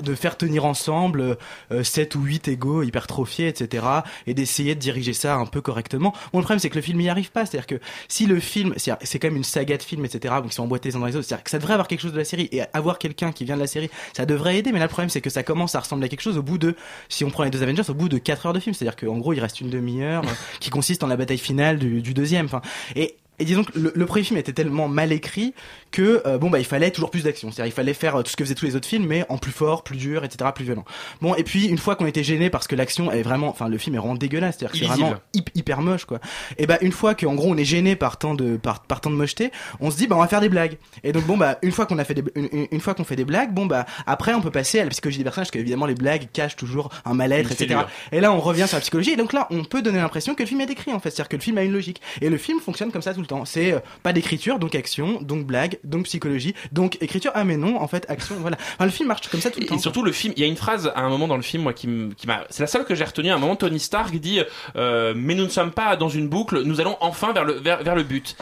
de faire tenir ensemble euh, 7 ou 8 égos hypertrophiés, etc. et d'essayer de diriger ça un peu correctement. Bon, le problème, c'est que le film n'y arrive pas. C'est-à-dire que si le film, c'est c'est quand même une saga de films, etc., donc ils sont emboîtés les uns dans les autres, c'est-à-dire que ça devrait avoir quelque chose de la série et avoir quelqu'un qui vient de la série, ça devrait aider. Mais là, le problème, c'est que ça commence à ressembler à quelque chose au bout de, si on prend les deux Avengers, au bout de 4 heures de film. C'est-à-dire qu'en gros, il reste une demi-heure euh, qui consiste en la bataille finale du, deuxième. Et et disons que le, le premier film était tellement mal écrit que euh, bon bah il fallait toujours plus d'action, c'est-à-dire il fallait faire euh, tout ce que faisaient tous les autres films, mais en plus fort, plus dur, etc., plus violent. Bon et puis une fois qu'on était gêné parce que l'action est vraiment, enfin le film est vraiment dégueulasse, c'est-à-dire que c'est vraiment hyp- hyper moche quoi. Et bah une fois qu'en gros on est gêné par tant de par, par tant de mocheté, on se dit bah on va faire des blagues. Et donc bon bah une fois qu'on a fait des une, fois qu'on fait des blagues, bon bah après on peut passer à la psychologie des personnages, parce qu'évidemment les blagues cachent toujours un mal-être, etc. Et là, on revient sur la psychologie. Et donc là, on peut donner l'impression que le film est écrit, en fait. C'est-à-dire que le film a une logique. Et le film fonctionne comme ça tout le temps. C'est euh, pas d'écriture, donc action, donc blague, donc psychologie, donc écriture. Ah, mais non, en fait, action, voilà. Enfin, le film marche comme ça tout le Et, temps. et surtout le film, il y a une phrase à un moment dans le film moi qui m'a, c'est la seule que j'ai retenue. À un moment, Tony Stark dit euh, mais nous ne sommes pas dans une boucle, nous allons enfin vers le vers, vers le but.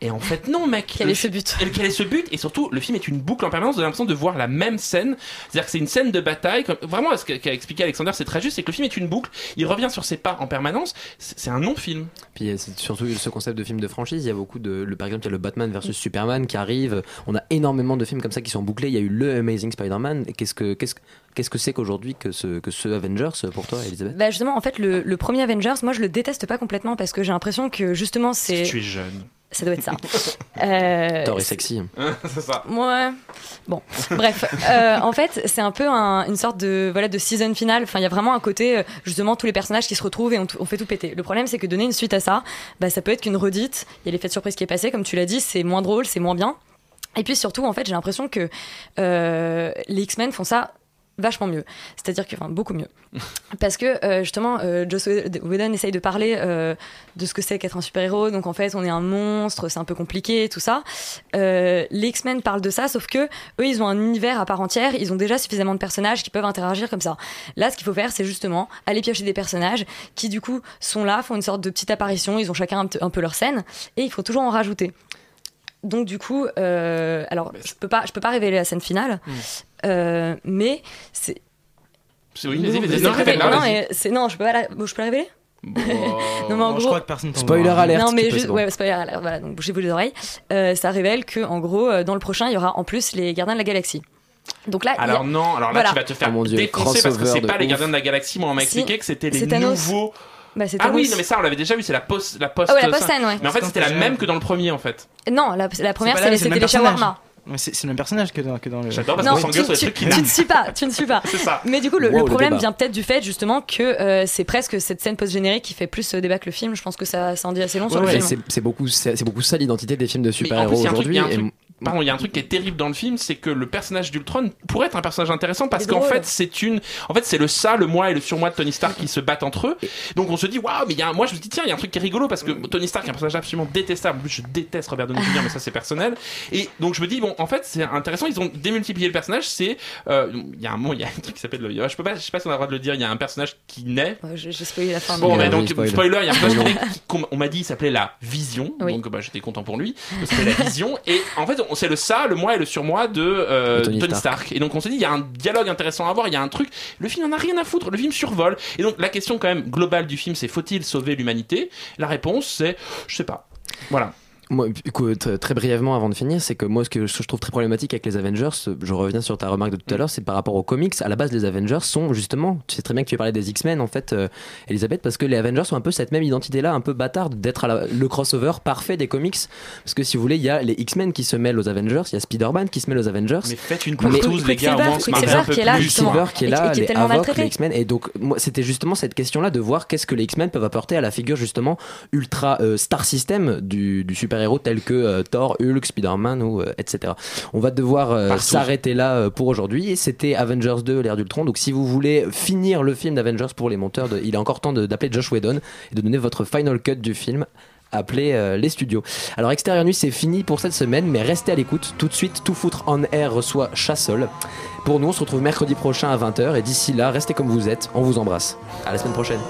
Et en fait non mec. Quel Le est ce but? et Quel est ce but? Et surtout le film est une boucle en permanence. Vous avez l'impression de voir la même scène. C'est-à-dire que c'est une scène de bataille. Comme, vraiment, ce qu'a expliqué Alexander, c'est très juste. C'est que le film est une boucle. Il revient sur ses pas en permanence. C'est c'est un non-film. Puis euh, c'est surtout ce concept de film de franchise. Il y a beaucoup de, le, par exemple, il y a le Batman versus Superman qui arrive. On a énormément de films comme ça qui sont bouclés. Il y a eu le Amazing Spider-Man. Et Qu'est-ce que qu'est-ce qu'est-ce que c'est qu'aujourd'hui que ce que ce Avengers pour toi, Elisabeth? Bah justement, en fait, le, le premier Avengers, moi je le déteste pas complètement parce que j'ai l'impression que justement c'est. Tu es jeune. Ça doit être ça. *laughs* Euh, Thor est sexy. c'est *laughs* ça. Ouais. Bon, bref. Euh, en fait, c'est un peu un- une sorte de voilà de season finale. Enfin, il y a vraiment un côté euh, justement tous les personnages qui se retrouvent et on fait tout péter. Le problème, c'est que donner une suite à ça, bah, ça peut être qu'une redite. Il y a l'effet de surprise qui est passé, comme tu l'as dit, c'est moins drôle, c'est moins bien. Et puis surtout, en fait, j'ai l'impression que euh, les X-Men font ça vachement mieux. C'est-à-dire que, enfin, beaucoup mieux. *laughs* Parce que, euh, justement, euh, Joss Whedon essaye de parler euh, de ce que c'est qu'être un super-héros. Donc, en fait, on est un monstre, c'est un peu compliqué, tout ça. Euh, les X-Men parlent de ça, sauf que eux, ils ont un univers à part entière. Ils ont déjà suffisamment de personnages qui peuvent interagir comme ça. Là, ce qu'il faut faire, c'est justement aller piocher des personnages qui, du coup, sont là, font une sorte de petite apparition. Ils ont chacun un, peu leur scène. Et il faut toujours en rajouter. Donc du coup, euh, alors je peux pas, je peux pas révéler la scène finale, euh, mais c'est. C'est- oui, vas-y, vas-y, C'est non, non, vas-y. mais c'est non, je peux pas, la- bon, je peux la révéler? *laughs* non mais en Non, gros, je crois que personne Spoiler alert. non mais juste, c'est bon. ouais, spoiler alert. Voilà, donc bougez-vous les oreilles. Euh, ça révèle que en gros, euh, dans le prochain, il y aura en plus les Gardiens de la Galaxie. Donc là, y a- Alors non, alors là Voilà. tu vas te faire Oh mon Dieu, défoncer parce que c'est pas les. Gardiens de la Galaxie. Moi on m'a Si. expliqué que c'était les nouveaux. Bah, Ah oui, non mais ça on l'avait déjà vu, c'est la post, la post. Ah ouais, la post-scène, ouais. Mais en fait c'était la même que dans le premier en fait. Non, la, la première, c'était les shawarma. C'est le même personnage que dans, que dans le. J'adore parce Non, qu'on s'engueule tu, sur les tu- trucs qui tu ne suis pas, tu ne suis pas. *laughs* C'est ça. Mais du coup, le, Wow, le le problème vient peut-être du fait justement que euh, c'est presque cette scène post-générique qui fait plus euh, débat que le film. Je pense que ça, ça en dit assez long sur le film. c'est beaucoup, beaucoup ça l'identité des films de super-héros aujourd'hui. Pardon, il y a un truc qui est terrible dans le film, c'est que le personnage d'Ultron pourrait être un personnage intéressant parce qu'en fait, c'est une, en fait, c'est le ça, le moi et le surmoi de Tony Stark qui se battent entre eux. Donc on se dit, waouh, mais il y a, un- moi je me dis, tiens, il y a un truc qui est rigolo parce que Tony Stark est un personnage absolument détestable. En plus, je déteste Robert Downey Jr., mais ça c'est personnel. Et donc je me dis, bon, en fait, c'est intéressant. Ils ont démultiplié le personnage. C'est, euh, il y a un mot, il y a un truc qui s'appelle, le- je peux pas, je sais pas si on a le droit de le dire. Il y a un personnage qui naît. Ouais, J'ai spoilé la fin. Bon, mais- mais donc, spoiler. spoiler, il y a un personnage qu'on- on m'a dit, il s'appelait la Vision. Oui. Donc, bah, j'étais content pour lui. Il s'appelait la Vision. Et en fait, c'est le ça, le moi et le surmoi de euh, Tony Tony, Stark. Stark. Et donc, on s'est dit, il y a un dialogue intéressant à voir, il y a un truc. Le film en a rien à foutre. Le film survole. Et donc, la question, quand même, globale du film, c'est faut-il sauver l'humanité? La réponse, c'est, je sais pas. Voilà. Moi, écoute, très brièvement avant de finir, c'est que moi, ce que je trouve très problématique avec les Avengers, je reviens sur ta remarque de tout à l'heure, c'est par rapport aux comics. À la base, les Avengers sont justement, tu sais très bien que tu as parlé des X-Men, en fait, euh, Elisabeth, parce que les Avengers ont un peu cette même identité-là, un peu bâtarde, d'être à la- le crossover parfait des comics. Parce que si vous voulez, il y a les X-Men qui se mêlent aux Avengers, il y a Spider-Man qui se mêle aux Avengers. Mais faites une partouze, les gars, on qui est là. Silver qui est là, les tellement Havok, les X-Men. Et donc, moi, c'était justement cette question-là de voir qu'est-ce que les X-Men peuvent apporter à la figure, justement, ultra euh, star system du, du super-héros tel que euh, Thor, Hulk, Spider-Man, ou, euh, etc. On va devoir euh, s'arrêter là pour aujourd'hui. C'était Avengers 2, l'ère d'Ultron. Donc, si vous voulez finir le film d'Avengers pour les monteurs, de- il est encore temps d'appeler Josh Whedon et de donner votre final cut du film. Appelez euh, les studios. Alors, Extérieur Nuit, c'est fini pour cette semaine, mais restez à l'écoute. Tout de suite, Tout Foutre en Air reçoit Chassol. Pour nous, on se retrouve mercredi prochain à 20h. Et d'ici là, restez comme vous êtes. On vous embrasse. À la semaine prochaine.